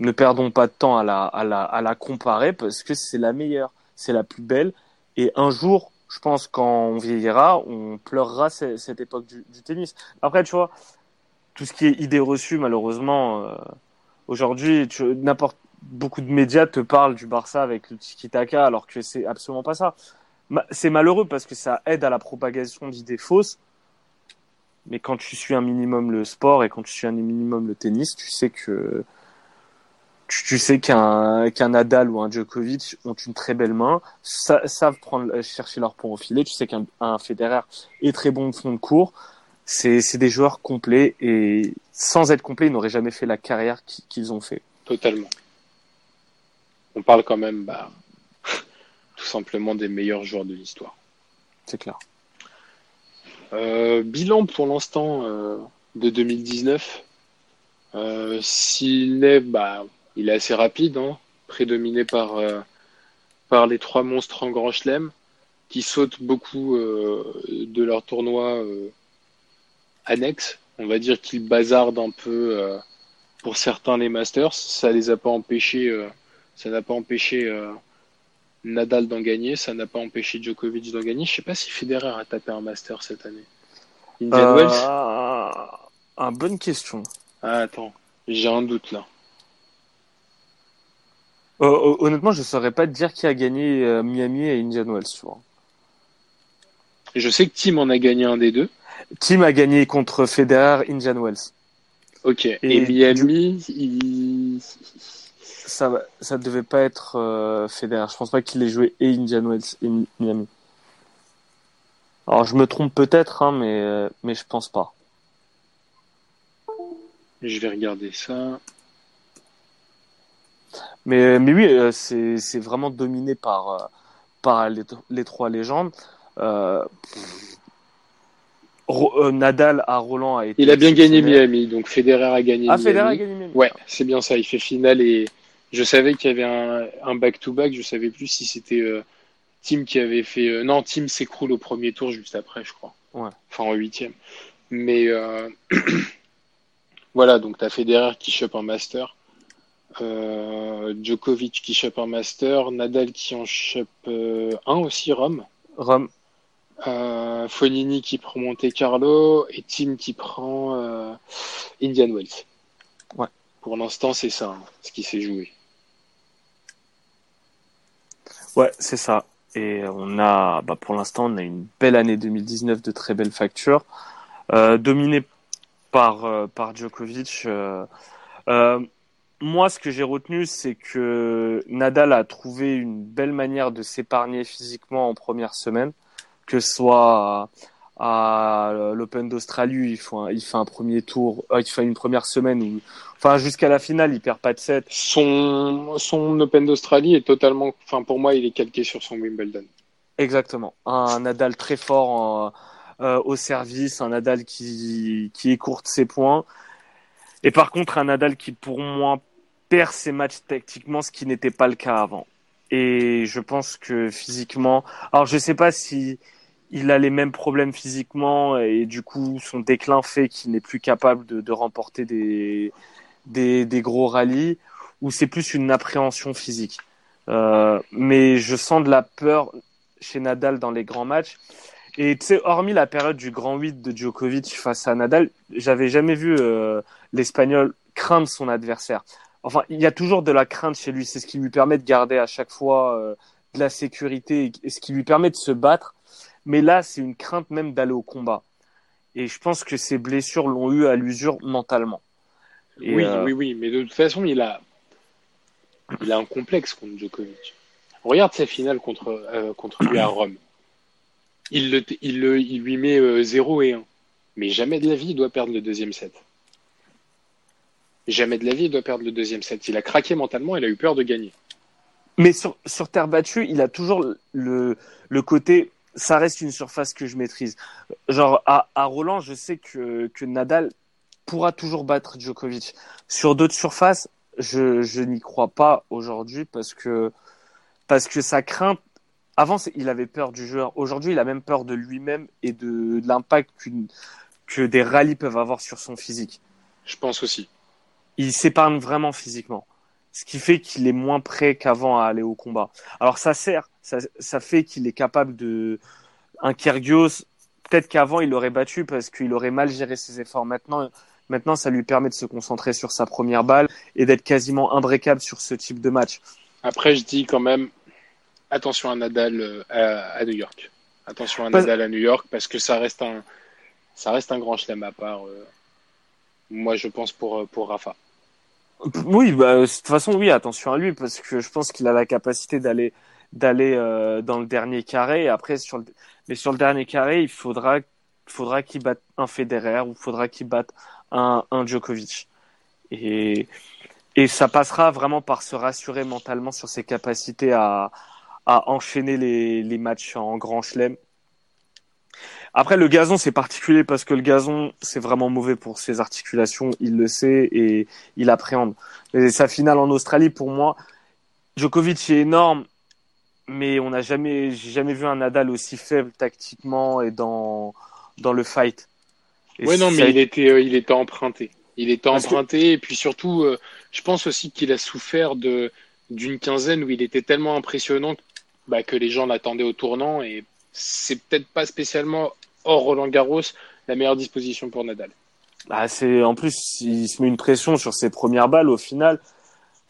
Ne perdons pas de temps à la, à la, à la comparer parce que c'est la meilleure, c'est la plus belle. Et un jour, je pense quand on vieillira, on pleurera cette, époque du, tennis. Après, tu vois, tout ce qui est idée reçue, malheureusement, euh, aujourd'hui, n'importe beaucoup de médias te parlent du Barça avec le tiki-taka, alors que c'est absolument pas ça. C'est malheureux parce que ça aide à la propagation d'idées fausses. Mais quand tu suis un minimum le sport et quand tu suis un minimum le tennis, tu sais que tu, sais qu'un qu'un Nadal ou un Djokovic ont une très belle main, savent prendre chercher leur point au filet. Tu sais qu'un un Federer est très bon de fond de cours. C'est c'est des joueurs complets et sans être complets, ils n'auraient jamais fait la carrière qu'ils ont fait. Totalement. On parle quand même, bah, tout simplement des meilleurs joueurs de l'histoire. C'est clair. Euh, bilan pour l'instant euh, de 2019. Euh, S'il est, bah, il est assez rapide, hein, prédominé par, par les trois monstres en Grand Chelem, qui sautent beaucoup de leur tournoi annexe. On va dire qu'ils bazardent un peu pour certains les Masters. Ça les a pas empêchés, ça n'a pas empêché Nadal d'en gagner, ça n'a pas empêché Djokovic d'en gagner. Je sais pas si Federer a tapé un Master cette année. Indian Wells ah, bonne question. Ah, attends, j'ai un doute là. Euh, honnêtement, je saurais pas te dire qui a gagné euh, Miami et Indian Wells. Tu vois. Je sais que Tim en a gagné un des deux. Tim a gagné contre Federer, Indian Wells. Ok. Et, Miami, il... ça, ça devait pas être euh, Federer. Je pense pas qu'il ait joué et Indian Wells et Miami. Alors je me trompe peut-être, hein, mais euh, mais je pense pas. Je vais regarder ça. Mais, mais oui, euh, c'est, c'est vraiment dominé par, euh, par les, les trois légendes. Euh, euh, Nadal à Roland a été. Il a bien gagné Miami, donc Federer a gagné ah, Federer a gagné Miami. Ouais, c'est bien ça. Il fait finale et je savais qu'il y avait un, back-to-back. Je savais plus si c'était euh, Tim qui avait fait. non, Tim s'écroule au premier tour juste après, je crois. Ouais. Enfin, en huitième. Mais voilà, donc tu as Federer qui chope un master. Euh, Djokovic qui chope un master, Nadal qui en chope euh, un aussi, Rome. Rome. Euh, Fonini qui prend Monte Carlo et Tim qui prend euh, Indian Wells. Ouais. Pour l'instant, c'est ça, hein, ce qui s'est joué. Ouais, c'est ça. Et on a, bah pour l'instant, on a une belle année 2019 de très belles factures, euh, dominée par euh, par Djokovic. Euh, moi, ce que j'ai retenu, c'est que Nadal a trouvé une belle manière de s'épargner physiquement en première semaine, que ce soit à l'Open d'Australie, il, il fait un premier tour, il fait une première semaine où, enfin, jusqu'à la finale, il perd pas de 7. Son, son Open d'Australie est totalement, enfin, pour moi, il est calqué sur son Wimbledon. Exactement. Un Nadal très fort en, euh, au service, un Nadal qui, qui écourte ses points. Et par contre, un Nadal qui, pour moi, perd ses matchs tactiquement, ce qui n'était pas le cas avant. Et je pense que physiquement, alors je sais pas si il a les mêmes problèmes physiquement et du coup son déclin fait qu'il n'est plus capable de, de remporter des, des, des, gros rallyes ou c'est plus une appréhension physique. Euh, mais je sens de la peur chez Nadal dans les grands matchs. Et tu sais, hormis la période du grand 8 de Djokovic face à Nadal, j'avais jamais vu euh, l'Espagnol craindre son adversaire. Enfin, il y a toujours de la crainte chez lui. C'est ce qui lui permet de garder à chaque fois euh, de la sécurité et ce qui lui permet de se battre mais là, c'est une crainte même d'aller au combat. Et je pense que ces blessures l'ont eu à l'usure mentalement. Oui, euh, oui, oui, mais de toute façon, il a, il a un complexe contre Djokovic. Regarde sa finale contre, euh, contre lui à Rome. Il, le, il, le, il lui met 0 euh, et 1. Mais jamais de la vie, il doit perdre le deuxième set. Jamais de la vie, il doit perdre le deuxième set. Il a craqué mentalement, il a eu peur de gagner. Mais sur, sur terre battue, il a toujours le, le côté ça reste une surface que je maîtrise. Genre, à, à Roland, je sais que, que Nadal pourra toujours battre Djokovic. Sur d'autres surfaces, je, je n'y crois pas aujourd'hui parce que, parce que sa crainte, avant, il avait peur du joueur. Aujourd'hui, il a même peur de lui-même et de, de l'impact que des rallyes peuvent avoir sur son physique. Je pense aussi. Il s'épargne vraiment physiquement ce qui fait qu'il est moins prêt qu'avant à aller au combat. Alors ça sert, ça, ça fait qu'il est capable de un Kyrgios. Peut-être qu'avant il l'aurait battu parce qu'il aurait mal géré ses efforts. Maintenant, maintenant ça lui permet de se concentrer sur sa première balle et d'être quasiment imbrécable sur ce type de match. Après, je dis quand même attention à Nadal euh, à, New York. Attention à Nadal à New York parce que ça reste un ça reste un grand chelem à part. Euh, moi, je pense pour pour Rafa. Oui, bah, de toute façon, oui, attention à lui, parce que je pense qu'il a la capacité d'aller d'aller euh, dans le dernier carré. Et après, sur le, mais sur le dernier carré, il faudra, faudra qu'il batte un Federer ou faudra qu'il batte un, un Djokovic. Et, et ça passera vraiment par se rassurer mentalement sur ses capacités à, à enchaîner les, les matchs en grand chelem après, le gazon, c'est particulier parce que le gazon, c'est vraiment mauvais pour ses articulations. Il le sait et il appréhende. Et sa finale en Australie, pour moi, Djokovic est énorme, mais on n'a jamais, j'ai jamais vu un Nadal aussi faible tactiquement et dans, dans le fight. Oui, non, mais il était, euh, il était emprunté. Il était emprunté et puis surtout, euh, je pense aussi qu'il a souffert de d'une quinzaine où il était tellement impressionnant bah, que les gens l'attendaient au tournant et c'est peut-être pas spécialement hors Roland Garros la meilleure disposition pour Nadal. Bah, c'est en plus il se met une pression sur ses premières balles au final.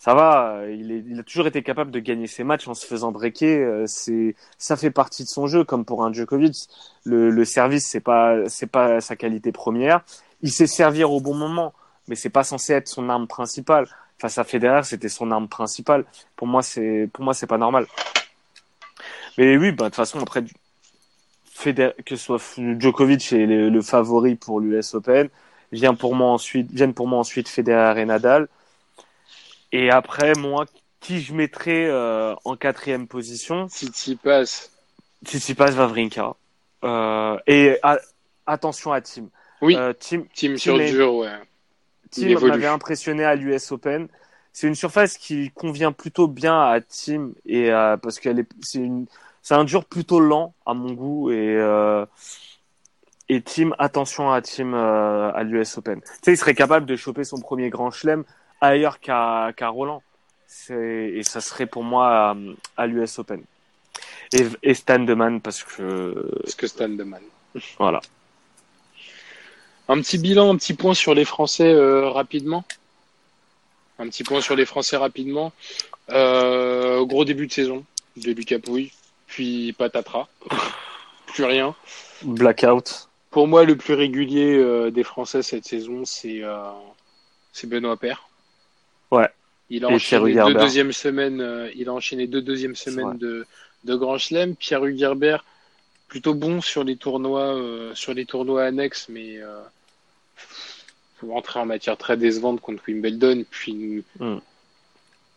Ça va, il, est, il a toujours été capable de gagner ses matchs en se faisant breaker. Euh, c'est, ça fait partie de son jeu, comme pour un Djokovic. Le, le service, c'est pas, c'est pas sa qualité première. Il sait servir au bon moment, mais c'est pas censé être son arme principale. Face à Federer, c'était son arme principale. Pour moi, c'est, pour moi, c'est pas normal. Mais oui, bah, de toute façon, après, que ce soit Djokovic est le, favori pour l'US Open, vient pour moi ensuite, viennent pour moi ensuite Federer et Nadal. Et après, moi, qui je mettrais euh, en quatrième position? Tsitsipas. Tsitsipas, Vavrinka. Euh, et attention à Tim. Oui, euh, Tim, Tim, sur dur, ouais. Tim m'avait impressionné à l'US Open. C'est une surface qui convient plutôt bien à Tim et parce qu'elle est, c'est une, c'est un dur plutôt lent à mon goût et euh, et Tim attention à Tim euh, à l'US Open. Tu sais, il serait capable de choper son premier grand chelem ailleurs qu'à Roland. Et ça serait pour moi à, l'US Open. Et, et Stan Deman parce que parce que Stan Deman. Voilà. Un petit bilan, un petit point sur les Français euh, rapidement. Un petit point sur les Français rapidement. Euh, gros début de saison de Lucas Pouille puis patatras. plus rien. Blackout. Pour moi, le plus régulier euh, des Français cette saison, c'est euh, Benoît Père. Ouais. Il a enchaîné deux deuxièmes semaines. Euh, il a enchaîné deux deuxièmes semaines de, de Grand Chelem. Pierre Hugerbert, plutôt bon sur les tournois, euh, sur les tournois annexes, mais euh, faut rentrer en matière très décevante contre Wimbledon. Puis Mm.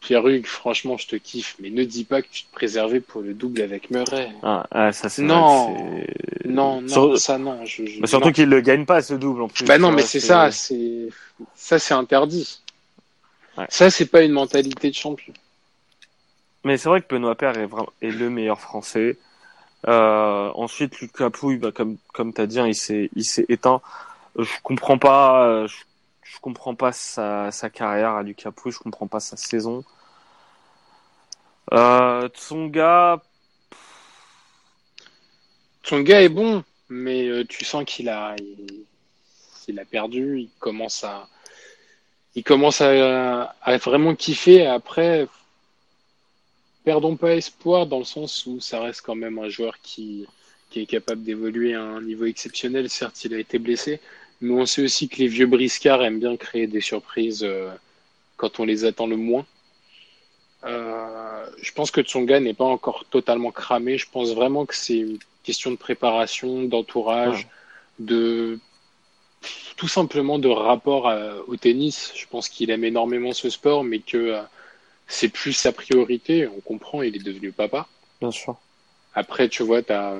Pierre-Hugues, franchement, je te kiffe, mais ne dis pas que tu te préservais pour le double avec Murray. Ah, ah, ça, c'est Non. Non, non, Sur- ça non. Je, je- Bah, surtout qu'il le gagne pas ce double en plus. Bah non, mais c'est ça, c'est ça, c'est interdit. Ouais. Ça, c'est pas une mentalité de champion. Mais c'est vrai que Benoît Père est, vraiment, est le meilleur français. Euh, ensuite, Lucas Pouille, bah, comme, comme tu as dit, hein, il s'est, il s'est éteint. Je comprends pas, je, je comprends pas sa, sa carrière à Lucas Pouille, je comprends pas sa saison. Euh, Tsonga, Son gars est bon, mais euh, tu sens qu'il a, il, il a perdu. Il commence à, il commence à, à vraiment kiffer. Après, perdons pas espoir dans le sens où ça reste quand même un joueur qui, qui est capable d'évoluer à un niveau exceptionnel. Certes, il a été blessé, mais on sait aussi que les vieux briscards aiment bien créer des surprises euh, quand on les attend le moins. Euh, je pense que Tsonga n'est pas encore totalement cramé. Je pense vraiment que c'est une question de préparation, d'entourage, de tout simplement de rapport à- au tennis. Je pense qu'il aime énormément ce sport, mais que euh, c'est plus sa priorité. On comprend, il est devenu papa. bien sûr. Après, tu vois, tu as,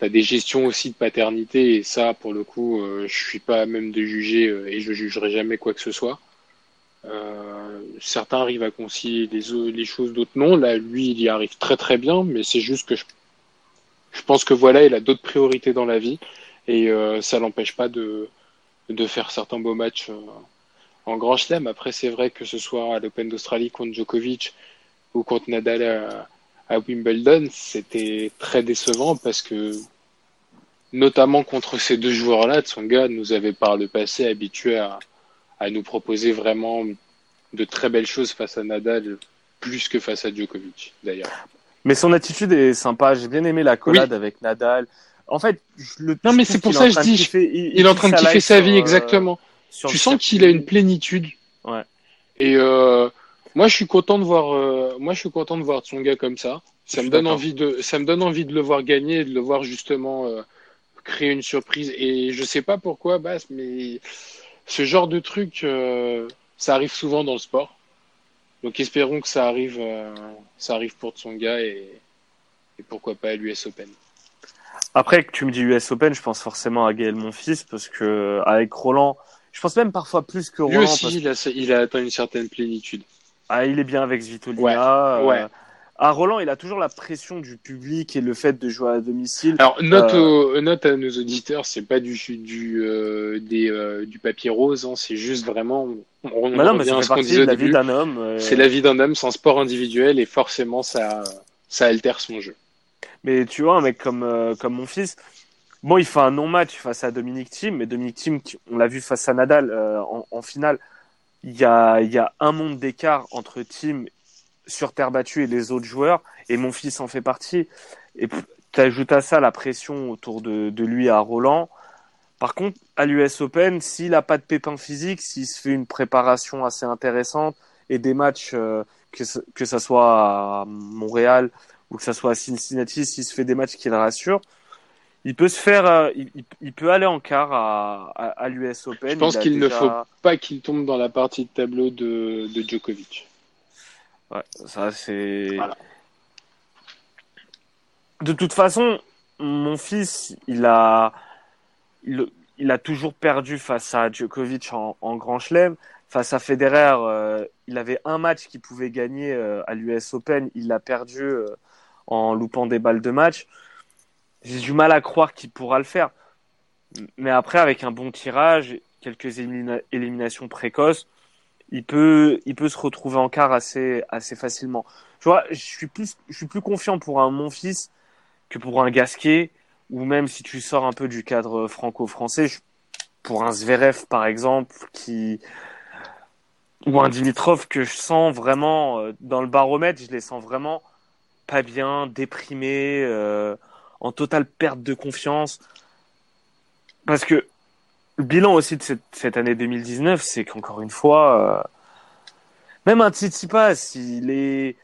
des gestions aussi de paternité, et ça, pour le coup, euh, je suis pas à même de juger, euh, et je jugerai jamais quoi que ce soit. Euh, certains arrivent à concilier les, choses, d'autres non. Là, lui, il y arrive très très bien, mais c'est juste que je, je pense que voilà, il a d'autres priorités dans la vie, et euh, ça l'empêche pas de, de faire certains beaux matchs euh, en Grand Chelem. Après, c'est vrai que ce soit à l'Open d'Australie contre Djokovic ou contre Nadal à, à Wimbledon, c'était très décevant parce que, notamment contre ces deux joueurs-là, Tsonga nous avait par le passé habitués à, à nous proposer vraiment de très belles choses face à Nadal, plus que face à Djokovic, d'ailleurs. Mais son attitude est sympa. J'ai bien aimé la collade avec Nadal. En fait, je le Non, mais c'est pour ça que je dis, kiffer- il, Il est en train de kiffer sa vie, euh, exactement. sur Tu sens qu'il a une plénitude. Ouais. Et euh, moi, je suis content de voir. euh, moi, je suis content de voir Tsonga comme ça. Je Ça me donne envie de. Ça me donne envie de le voir gagner, et de le voir justement euh, créer une surprise. Et je sais pas pourquoi, Bas, mais ce genre de truc, euh, ça arrive souvent dans le sport. Donc, espérons que ça arrive. euh, ça arrive pour Tsonga et, et pourquoi pas à l'US Open. Après que tu me dis US Open, je pense forcément à Gaël Monfils parce que avec Roland, je pense même parfois plus que Lui Roland aussi, parce que il a, il a atteint une certaine plénitude. ah, il est bien avec Svitolina. Ouais, ouais. euh, à Roland, il a toujours la pression du public et le fait de jouer à domicile. Alors note, Euh, au- note à nos auditeurs, c'est pas du du euh, des, euh, du papier rose, hein, c'est juste vraiment. On, Bah non, mais ça à fait partie de la vie d'un homme. C'est la vie d'un homme, un sport individuel et forcément ça ça altère son jeu. Mais tu vois, un mec comme, euh, comme mon fils, bon, il fait un non-match face à Dominique Thiem, mais Dominique Thiem, on l'a vu face à Nadal euh, en, finale, il y a, y a un monde d'écart entre Thiem sur terre battue et les autres joueurs, et mon fils en fait partie. Et tu ajoutes à ça la pression autour de, de lui à Roland. Par contre, à l'US Open, s'il n'a pas de pépin physique, s'il se fait une préparation assez intéressante et des matchs, euh, que, ce- que ça soit à Montréal ou que ça soit à Cincinnati, s'il se fait des matchs qui le rassurent, il peut se faire, euh, il, peut aller en quart à, à, à l'US Open. Je pense qu'il ne faut pas qu'il tombe dans la partie de tableau de, de Djokovic. Ouais, ça c'est. Voilà. De toute façon, mon fils, il a, il, il a toujours perdu face à Djokovic en, en Grand Chelem. Face à Federer, euh, il avait un match qu'il pouvait gagner euh, à l'US Open. Il l'a perdu en loupant des balles de match. J'ai du mal à croire qu'il pourra le faire. Mais après, avec un bon tirage, quelques élimina- éliminations précoces, il peut, il peut se retrouver en quart assez, assez facilement. Tu vois, je suis plus, je suis plus confiant pour un Monfils que pour un Gasquet, ou même si tu sors un peu du cadre franco-français, je- pour un Zverev par exemple, qui, ou un Dimitrov que je sens vraiment euh, dans le baromètre, je les sens vraiment pas bien, déprimés, euh, en totale perte de confiance. Parce que le bilan aussi de cette, cette année 2019, c'est qu'encore une fois, euh, même un Tsitsipas, il est,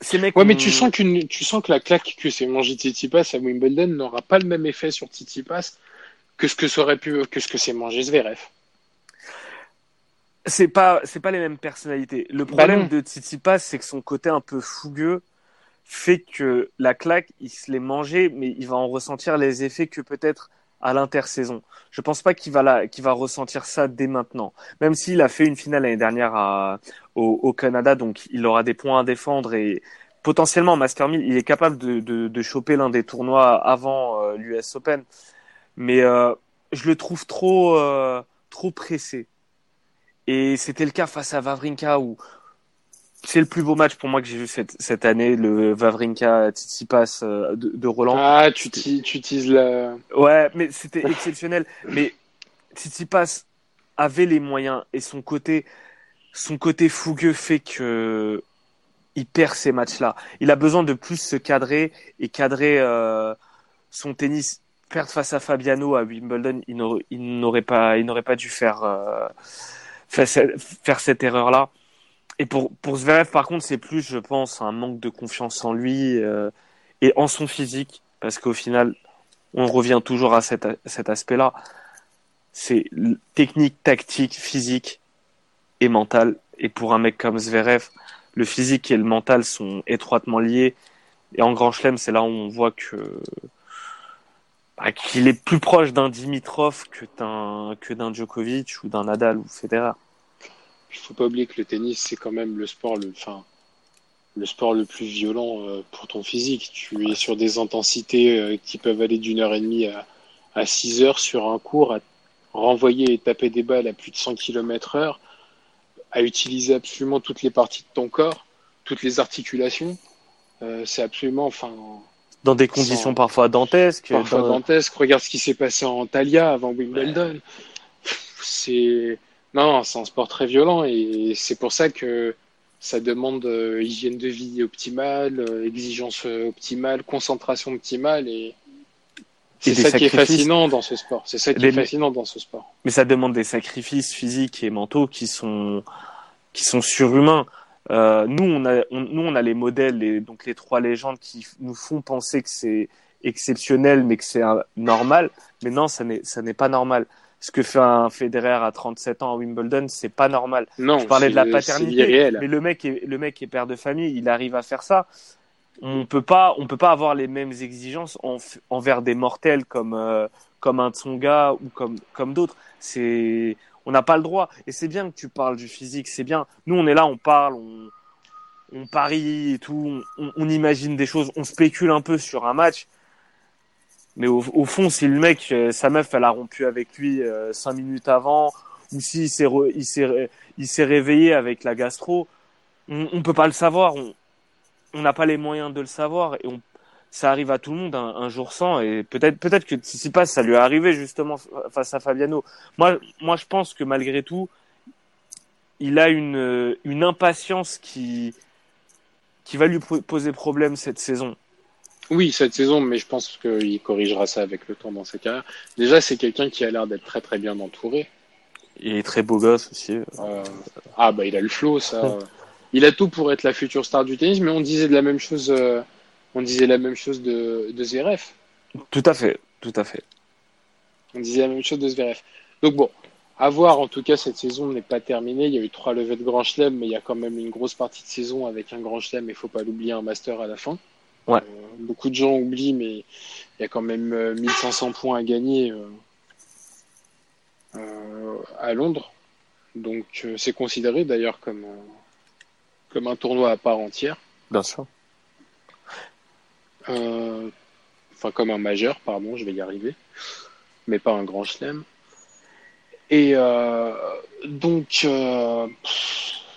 ces mecs. Ouais, mais tu sens qu'une, tu sens que la claque que s'est mangé Tsitsipas à Wimbledon n'aura pas le même effet sur Tsitsipas que ce que ça aurait pu, que ce que s'est mangé Zverev. C'est pas c'est pas les mêmes personnalités. Le Bah problème de Tsitsipas, c'est que son côté un peu fougueux fait que la claque, il se l'est mangé, mais il va en ressentir les effets que peut-être à l'intersaison. Je pense pas qu'il va la, qu'il va ressentir ça dès maintenant. Même s'il a fait une finale l'année dernière à, au, au Canada, donc il aura des points à défendre et potentiellement en Master 1000, il est capable de, de, de choper l'un des tournois avant euh, l'US Open. Mais euh, je le trouve trop, euh, trop pressé. Et c'était le cas face à Vavrinka où c'est le plus beau match pour moi que j'ai vu cette, cette année, le Vavrinka Tsitsipas euh, de, de Roland. Ah, tu, tu utilises la, Ouais, mais c'était exceptionnel. Mais Tsitsipas avait les moyens et son côté, son côté fougueux fait que il perd ces matchs-là. Il a besoin de plus se cadrer et cadrer euh, son tennis. Perdre face à Fabiano à Wimbledon, il n'aurait il n'aurait pas, il n'aurait pas dû faire euh, faire, ce- faire cette erreur-là. Et pour pour Zverev, par contre, c'est plus, je pense, un manque de confiance en lui euh, et en son physique, parce qu'au final, on revient toujours à cet, cet aspect-là. C'est technique, tactique, physique et mental. Et pour un mec comme Zverev, le physique et le mental sont étroitement liés. Et en Grand Chelem, c'est là où on voit que bah, qu'il est plus proche d'un Dimitrov que d'un que d'un Djokovic ou d'un Nadal ou Federer. Il faut pas oublier que le tennis, c'est quand même le sport le, enfin, le sport le plus violent euh, pour ton physique. Tu es sur des intensités euh, qui peuvent aller d'une heure et demie à, à six heures sur un cours, à renvoyer et taper des balles à plus de 100 km heure, à utiliser absolument toutes les parties de ton corps, toutes les articulations. Euh, c'est absolument, enfin, Dans des conditions Sans- parfois dantesques. parfois dans- dantesque. Regarde ce qui s'est passé en Thalia avant Wimbledon. C'est non, c'est un sport très violent et c'est pour ça que ça demande euh, hygiène de vie optimale, euh, exigence euh, optimale, concentration optimale et c'est ça qui est fascinant dans ce sport. C'est ça qui Les- est fascinant dans ce sport. mais ça demande des sacrifices physiques et mentaux qui sont qui sont surhumains. Euh, nous, on a, on- nous, on a les modèles, les, donc les trois légendes qui nous font penser que c'est exceptionnel, mais que c'est normal. Mais non, ça n'est, ça n'est pas normal. Ce que fait un Federer à 37 ans à Wimbledon, c'est pas normal. Non, Je parlais de la paternité, mais le mec est, le mec est père de famille, il arrive à faire ça. On peut pas, on peut pas avoir les mêmes exigences en- envers des mortels comme euh, comme un Tsonga ou comme comme d'autres. C'est, on n'a pas le droit. Et c'est bien que tu parles du physique, c'est bien. Nous, on est là, on parle, on on parie et tout, on, on imagine des choses, on spécule un peu sur un match. Mais au, fond, si le mec, euh, sa meuf, elle a rompu avec lui euh, cinq minutes avant, ou s'il s'est il s'est il s'est réveillé avec la gastro, on, on peut pas le savoir. On on n'a pas les moyens de le savoir et on ça arrive à tout le monde un, un jour sans et peut-être peut-être que Tsitsipas ça lui est arrivé justement fa- face à Fabiano. Moi moi je pense que malgré tout il a une euh, une impatience qui qui va lui po- poser problème cette saison. Oui, cette saison, mais je pense qu'il corrigera ça avec le temps dans sa carrière. Déjà, c'est quelqu'un qui a l'air d'être très très bien entouré. Il est très beau gosse aussi. Euh, ah bah il a le flow, ça. Il a tout pour être la future star du tennis, mais on disait de la même chose. euh, on disait la même chose de, de Zverev. Tout à fait, tout à fait. On disait la même chose de Zverev. Donc bon, à voir. En tout cas, cette saison n'est pas terminée. Il y a eu trois levées de Grand Chelem, mais il y a quand même une grosse partie de saison avec un Grand Chelem. Il faut pas l'oublier, un Master à la fin. Ouais. Euh, beaucoup de gens oublient, mais il y a quand même euh, 1500 points à gagner euh, euh, à Londres. Donc euh, c'est considéré d'ailleurs comme euh, comme un tournoi à part entière. Bien sûr. Euh, enfin comme un majeur, pardon, je vais y arriver, mais pas un grand chelem. Et euh, donc, euh,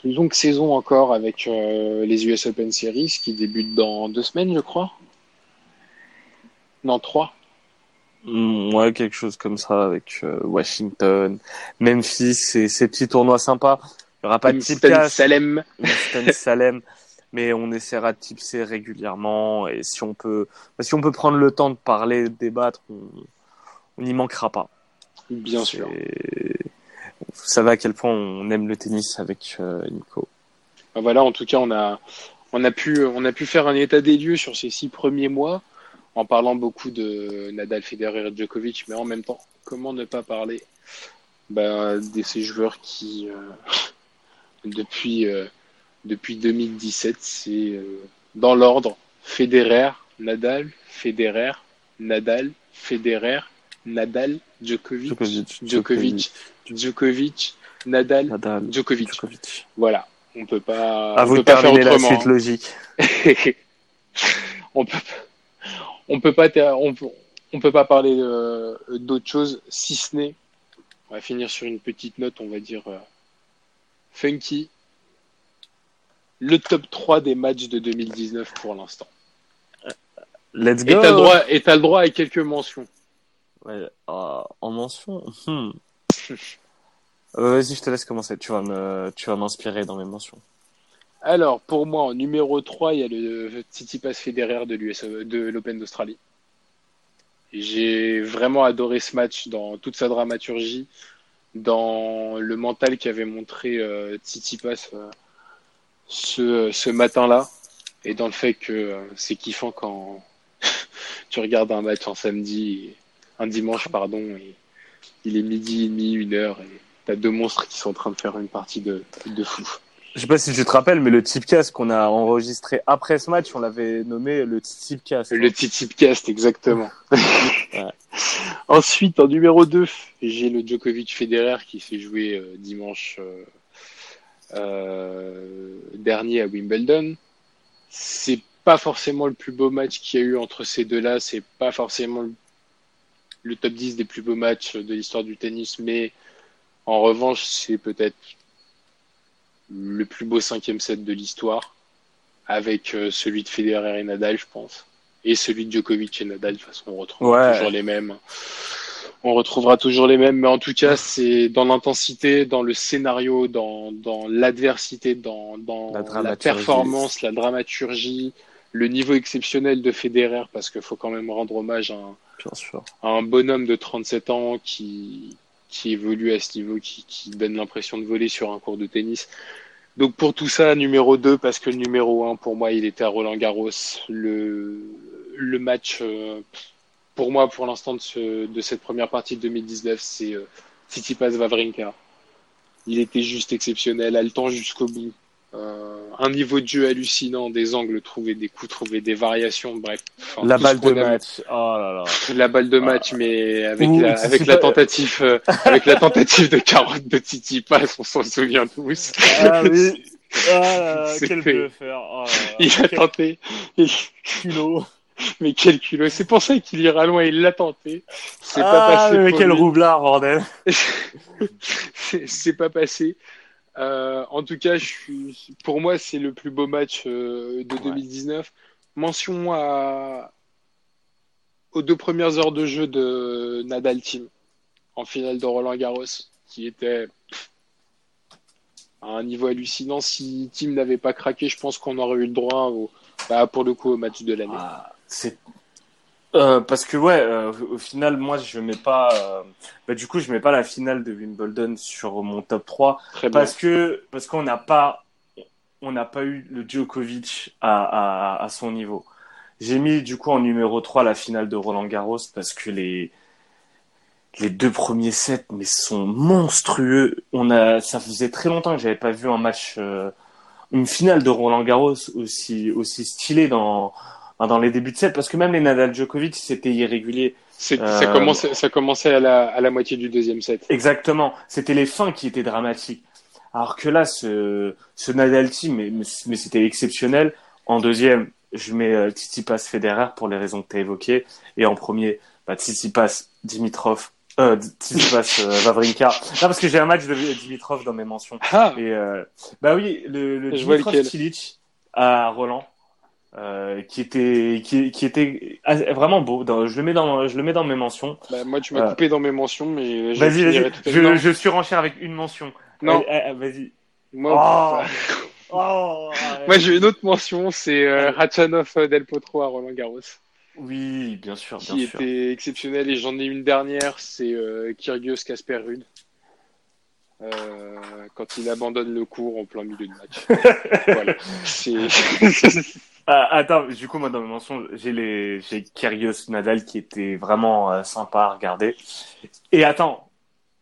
longue saison encore avec euh, les US Open Series qui débutent dans deux semaines, je crois. Non, trois. Mm, Ouais, quelque chose comme ça avec Washington, Memphis, et ces petits tournois sympas. Il n'y aura pas de Salem. Winston Salem, mais on essaiera de tipser régulièrement et si on peut, bah, si on peut prendre le temps de parler, de débattre, on n'y manquera pas. Bien sûr. Vous savez à quel point on aime le tennis avec euh, Nico. Ben voilà, en tout cas, on a, on a pu, on a pu faire un état des lieux sur ces six premiers mois en parlant beaucoup de Nadal, Federer et Djokovic, mais en même temps, comment ne pas parler bah, de ces joueurs qui, euh, depuis, euh, depuis 2017, c'est euh, dans l'ordre Federer, Nadal, Federer, Nadal, Federer, Nadal, Djokovic, Djokovic, Djokovic, Djokovic, Nadal, Nadal, Djokovic. Djokovic. Voilà, on peut pas, À on vous de peut pas faire terminer la autrement. suite logique. on peut on peut pas ter- on, peut- on peut pas parler euh, d'autre chose si ce n'est on va finir sur une petite note on va dire euh, funky le top 3 des matchs de 2019 pour l'instant Let's et go. t'as le droit et t'as le droit à quelques mentions Ouais, ah, en mention. hmm. Euh, Vas-y, je te laisse commencer. Tu vas me, tu vas m'inspirer dans mes mentions. alors pour moi en numéro 3 il y a le Tsitsipas Federer de l'US de l'Open d'Australie j'ai vraiment adoré ce match dans toute sa dramaturgie dans le mental qu'avait montré euh, Tsitsipas euh, ce, ce matin-là et dans le fait que euh, c'est kiffant quand tu regardes un match un samedi, un dimanche pardon, et il est midi et demi, une heure et t'as deux monstres qui sont en train de faire une partie de, de fou. Je sais pas si tu te rappelles, mais le tipcast qu'on a enregistré après ce match, on l'avait nommé le tipcast. Le Tsitsipcast, exactement. Ouais. Ensuite, en numéro 2, j'ai le Djokovic Federer qui s'est joué euh, dimanche euh, dernier à Wimbledon. C'est pas forcément le plus beau match qu'il y a eu entre ces deux-là. C'est pas forcément le, le top 10 des plus beaux matchs de l'histoire du tennis, mais en revanche, c'est peut-être le plus beau cinquième set de l'histoire, avec euh, celui de Federer et Nadal, je pense, et celui de Djokovic et Nadal. De toute façon, on retrouvera Ouais. toujours les mêmes. On retrouvera toujours les mêmes, mais en tout cas, c'est dans l'intensité, dans le scénario, dans, dans l'adversité, dans, dans La performance, la dramaturgie, le niveau exceptionnel de Federer, parce qu'il faut quand même rendre hommage à un, Bien sûr. à un bonhomme de 37 ans qui, qui évolue à ce niveau, qui, qui donne l'impression de voler sur un cours de tennis. Donc pour tout ça, numéro 2, parce que le numéro 1, pour moi, il était à Roland Garros. Le, le match, euh, pour moi, pour l'instant de, ce, de cette première partie de 2019, c'est euh, Tsitsipas Wawrinka. Il était juste exceptionnel, haletant jusqu'au bout. Euh, un niveau de jeu hallucinant, des angles trouvés, des coups trouvés, des variations, bref. Enfin, la balle de match. Oh là là. La balle de match, mais avec Ouh, la, avec la tentative, euh, avec la tentative de carotte de Tsitsipas, on s'en souvient tous. Ah oui. Ah quel bluffeur. Oh. Il a Quel tenté, il-. mais quel culot. C'est pour ça qu'il ira loin, il l'a tenté. C'est ah, pas passé. mais quel lui. roublard, bordel. C'est- c'est pas passé. Euh, en tout cas, je suis, pour moi, c'est le plus beau match euh, de Ouais. 2019. Mention à, aux deux premières heures de jeu de Nadal Team en finale de Roland Garros, qui était pff, à un niveau hallucinant. Si Team n'avait pas craqué, je pense qu'on aurait eu le droit au, bah, pour le coup au match de l'année. Ah, c'est Euh, parce que ouais, euh, au final, moi, je mets pas. euh, Bah, du coup, je mets pas la finale de Wimbledon sur mon top 3 Très bien. parce que parce qu'on n'a pas on n'a pas eu le Djokovic à, à, à son niveau. J'ai mis du coup en numéro 3 la finale de Roland Garros parce que les les deux premiers sets mais sont monstrueux. On a ça faisait très longtemps que j'avais pas vu un match une finale de Roland Garros aussi aussi stylée dans dans les débuts de set parce que même les Nadal Djokovic c'était irrégulier. Euh, Ça, commençait, ça commençait à la, à la moitié du deuxième set. Exactement. C'était les fins qui étaient dramatiques. Alors que là, ce, ce Nadal team, mais, mais c'était exceptionnel. En deuxième, je mets euh, Tsitsipas Federer pour les raisons que tu as évoquées. Et en premier, bah, Tsitsipas Dimitrov, euh, Tsitsipas euh, Wawrinka. Non, parce que j'ai un match de Dimitrov dans mes mentions. Ah, Et euh, bah oui, le, le Dimitrov. Cilic à Roland, euh, qui était qui, qui était vraiment beau. Je le mets dans je le mets dans mes mentions. bah, moi, tu m'as Euh, coupé dans mes mentions, mais Vas-y, vas-y. Je, je surenchère avec une mention. Non, Allez, allez, vas-y. moi, Oh. Oh, moi j'ai une autre mention, c'est euh, Ratchanov Del Potro à Roland Garros, Oui, bien sûr, bien qui sûr. était exceptionnel. Et j'en ai une dernière, c'est euh, Kyrgios Casper Ruud. euh, quand il abandonne le cours en plein milieu de match. voilà. C'est- Ah, attends, du coup, moi, dans mes mentions, j'ai les, j'ai Kyrgios Nadal qui était vraiment euh, sympa à regarder. Et attends,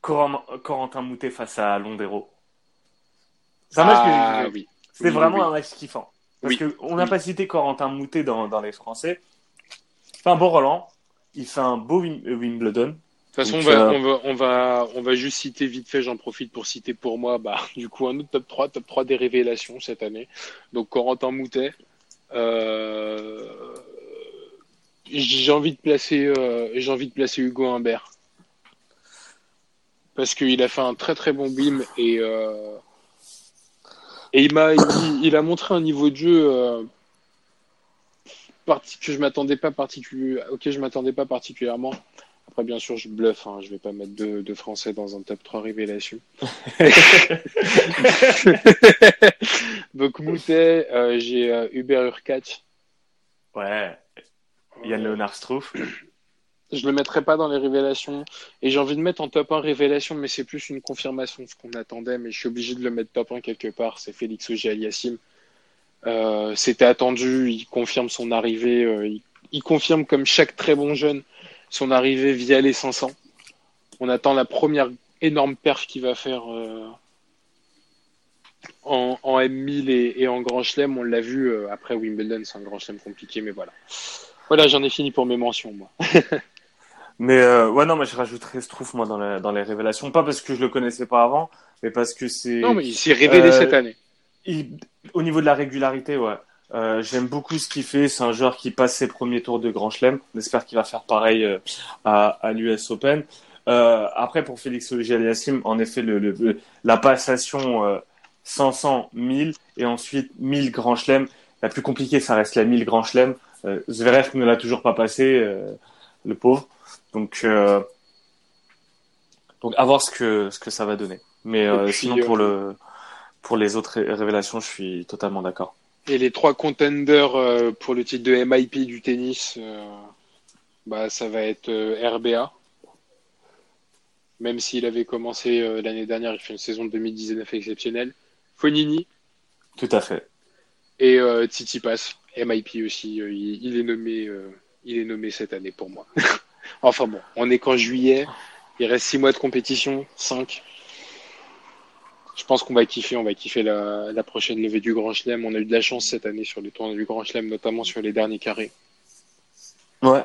Coram- Corentin Moutet face à Londero. C'est un match que j'ai Ah oui. C'était Oui, vraiment oui. un match kiffant. Parce Oui. que on n'a pas cité Corentin Moutet dans, dans les Français. Il fait un beau Roland. Il fait un beau euh, Wimbledon. De toute façon, on Donc, va, euh, on, va, on, va, on va juste citer vite fait, j'en profite pour citer pour moi, bah, du coup, un autre top 3, top 3 des révélations cette année. Donc, Corentin Moutet. Euh, j'ai envie de placer, euh, j'ai envie de placer Hugo Humbert. Parce qu'il a fait un très très bon bim et, euh, et il m'a, il, a montré un niveau de jeu que je m'attendais pas je m'attendais pas particulièrement. Après, bien sûr, je bluffe, hein, je vais pas mettre deux, deux Français dans un top 3 révélation. Donc, Moutet, euh, j'ai euh, Hubert Urkach. Ouais. Yann Leonard Struff. Je le mettrai pas dans les révélations. Et j'ai envie de mettre en top 1 révélation, mais c'est plus une confirmation de ce qu'on attendait. Mais je suis obligé de le mettre top 1 quelque part. C'est Félix Auger-Aliassime. Euh, C'était attendu. Il confirme son arrivée. euh, il, il confirme, comme chaque très bon jeune, son arrivée via les 500. On attend la première énorme perf qu'il va faire euh, en, en M1000 et, et en Grand Chelem. On l'a vu euh, après Wimbledon, c'est un Grand Chelem compliqué, mais voilà. Voilà, j'en ai fini pour mes mentions, moi. Mais euh, ouais, non, mais je rajouterais Struff, moi, dans, la- dans les révélations. Pas parce que je le connaissais pas avant, mais parce que c'est. Non, mais il s'est révélé cette année. Il- Au niveau de la régularité, ouais. Euh, J'aime beaucoup ce qu'il fait. C'est un joueur qui passe ses premiers tours de Grand Chelem. On espère qu'il va faire pareil euh, à, à l'US Open. Euh, après, pour Félix Auger-Aliassime, en effet, le, le- le- la passation euh, 500, 1000 et ensuite 1000 Grand Chelem. La plus compliquée, ça reste la 1000 Grand Chelem. Zverev ne l'a toujours pas passé, le pauvre. Donc, donc à voir ce que ce que ça va donner. Mais puis, sinon, pour le pour les autres ré- révélations, je suis totalement d'accord. Et les trois contenders euh, pour le titre de MIP du tennis, euh, bah, ça va être euh, RBA. Même s'il avait commencé l'année dernière, il fait une saison de 2019 exceptionnelle. Fonini Tout à fait. et euh, Tsitsipas, MIP aussi. il, il est nommé, il est nommé cette année pour moi. enfin bon, on est qu'en juillet. Il reste six mois de compétition, cinq. Je pense qu'on va kiffer, on va kiffer la, la prochaine levée du Grand Chelem. On a eu de la chance cette année sur les tournois du Grand Chelem, notamment sur les derniers carrés. Ouais.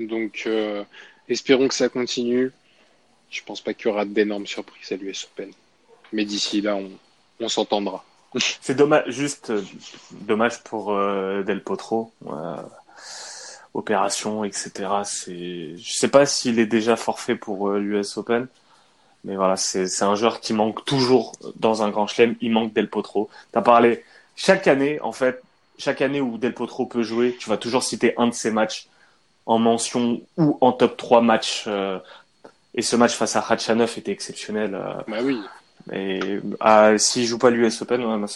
Donc, euh, espérons que ça continue. Je pense pas qu'il y aura d'énormes surprises à l'US Open. Mais d'ici là, on, on s'entendra. C'est dommage, juste euh, dommage pour euh, Del Potro. euh, opération, etc. C'est, je sais pas s'il est déjà forfait pour euh, l'US Open, mais voilà, c'est un joueur qui manque toujours dans un grand chelem. Il manque Del Potro. T'as parlé chaque année, en fait, chaque année où Del Potro peut jouer, tu vas toujours citer un de ses matchs en mention ou en top 3 matchs. euh, et ce match face à Khachanov était exceptionnel. euh, Bah oui. et ah, s'il joue pas l'US Open, ouais,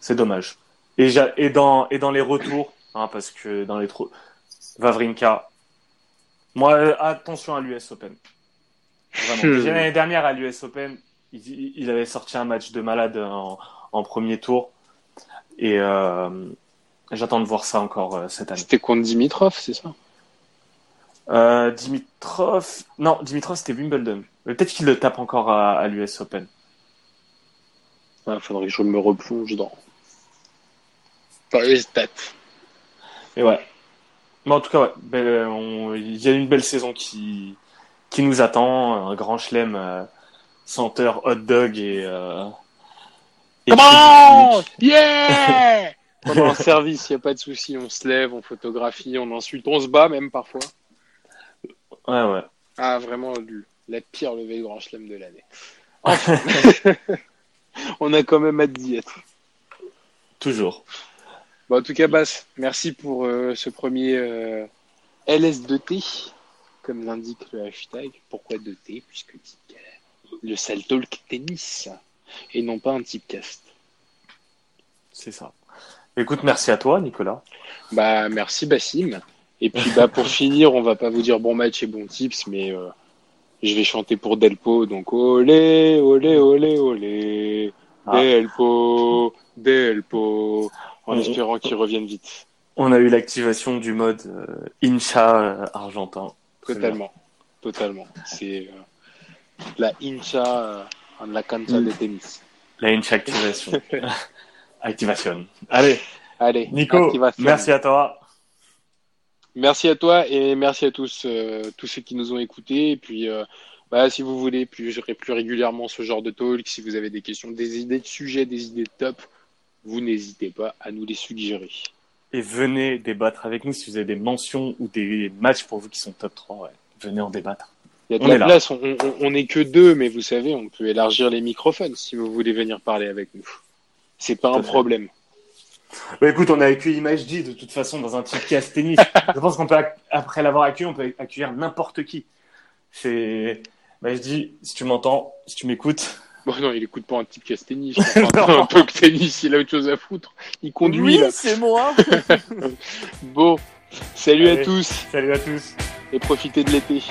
c'est dommage. Et, dans et dans les retours, hein, parce que dans les trop, Vavrinka, moi euh, attention à l'US Open. Vraiment. L'année dernière à l'US Open, il, il avait sorti un match de malade en, en premier tour, et euh, j'attends de voir ça encore euh, cette année. C'était contre Dimitrov, c'est ça? Euh, Dimitrov, non, Dimitrov c'était Wimbledon. Mais Peut-être qu'il le tape encore à, à l'US Open. Il faudrait que je me replonge dans, dans les stats. Et ouais. Mais en tout cas, ouais, ben, on- il y a une belle saison qui, qui nous attend. Un grand chelem euh, senteur hot dog et. Euh, et Comment Yeah Pendant un service, il n'y a pas de souci. On se lève, on photographie, on insulte, on se bat même parfois. Ouais, ouais. Ah, vraiment, la pire levée de Grand Chelem de l'année. Enfin, on a quand même hâte d'y être. Toujours. Bon, en tout cas, Bass, merci pour euh, ce premier euh, LS2T, comme l'indique le hashtag. Pourquoi 2T Puisque dit, euh, le sale talk tennis, et non pas un typecast. C'est ça. Écoute, merci à toi, Nicolas. Bah, merci Bassim. Et puis, bah, pour finir, on va pas vous dire bon match et bon tips, mais euh, je vais chanter pour Delpo. Donc, olé, olé, olé, olé. Ah. Delpo, Delpo. En On- espérant qu'il revienne vite. On a eu l'activation du mode euh, Incha euh, argentin. Totalement. Totalement. C'est euh, la hincha euh, en la cancha Mm. de tennis. La Incha activation. activation. Allez, Allez, Nico, activation. merci à toi. Merci à toi et merci à tous, euh, tous ceux qui nous ont écoutés. Et puis, euh, bah, si vous voulez plus, plus régulièrement ce genre de talk, si vous avez des questions, des idées de sujets, des idées de top, vous n'hésitez pas à nous les suggérer. Et venez débattre avec nous si vous avez des mentions ou des matchs pour vous qui sont top 3. Ouais. Venez en débattre. Il y a de On la place, on, on, on est que deux, mais vous savez, on peut élargir les microphones si vous voulez venir parler avec nous. C'est pas un fait. problème. Bah écoute, on a accueilli Majdi de toute façon dans un podcast tennis. Je pense qu'on peut, après l'avoir accueilli, on peut accueillir n'importe qui. C'est Majdi, si tu m'entends, si tu m'écoutes. Bon, non, il écoute pas un petit casse tennis. un peu que tennis, il a autre chose à foutre. Il conduit, là. c'est moi. Bon, salut Allez. à tous Salut à tous. et profitez de l'été.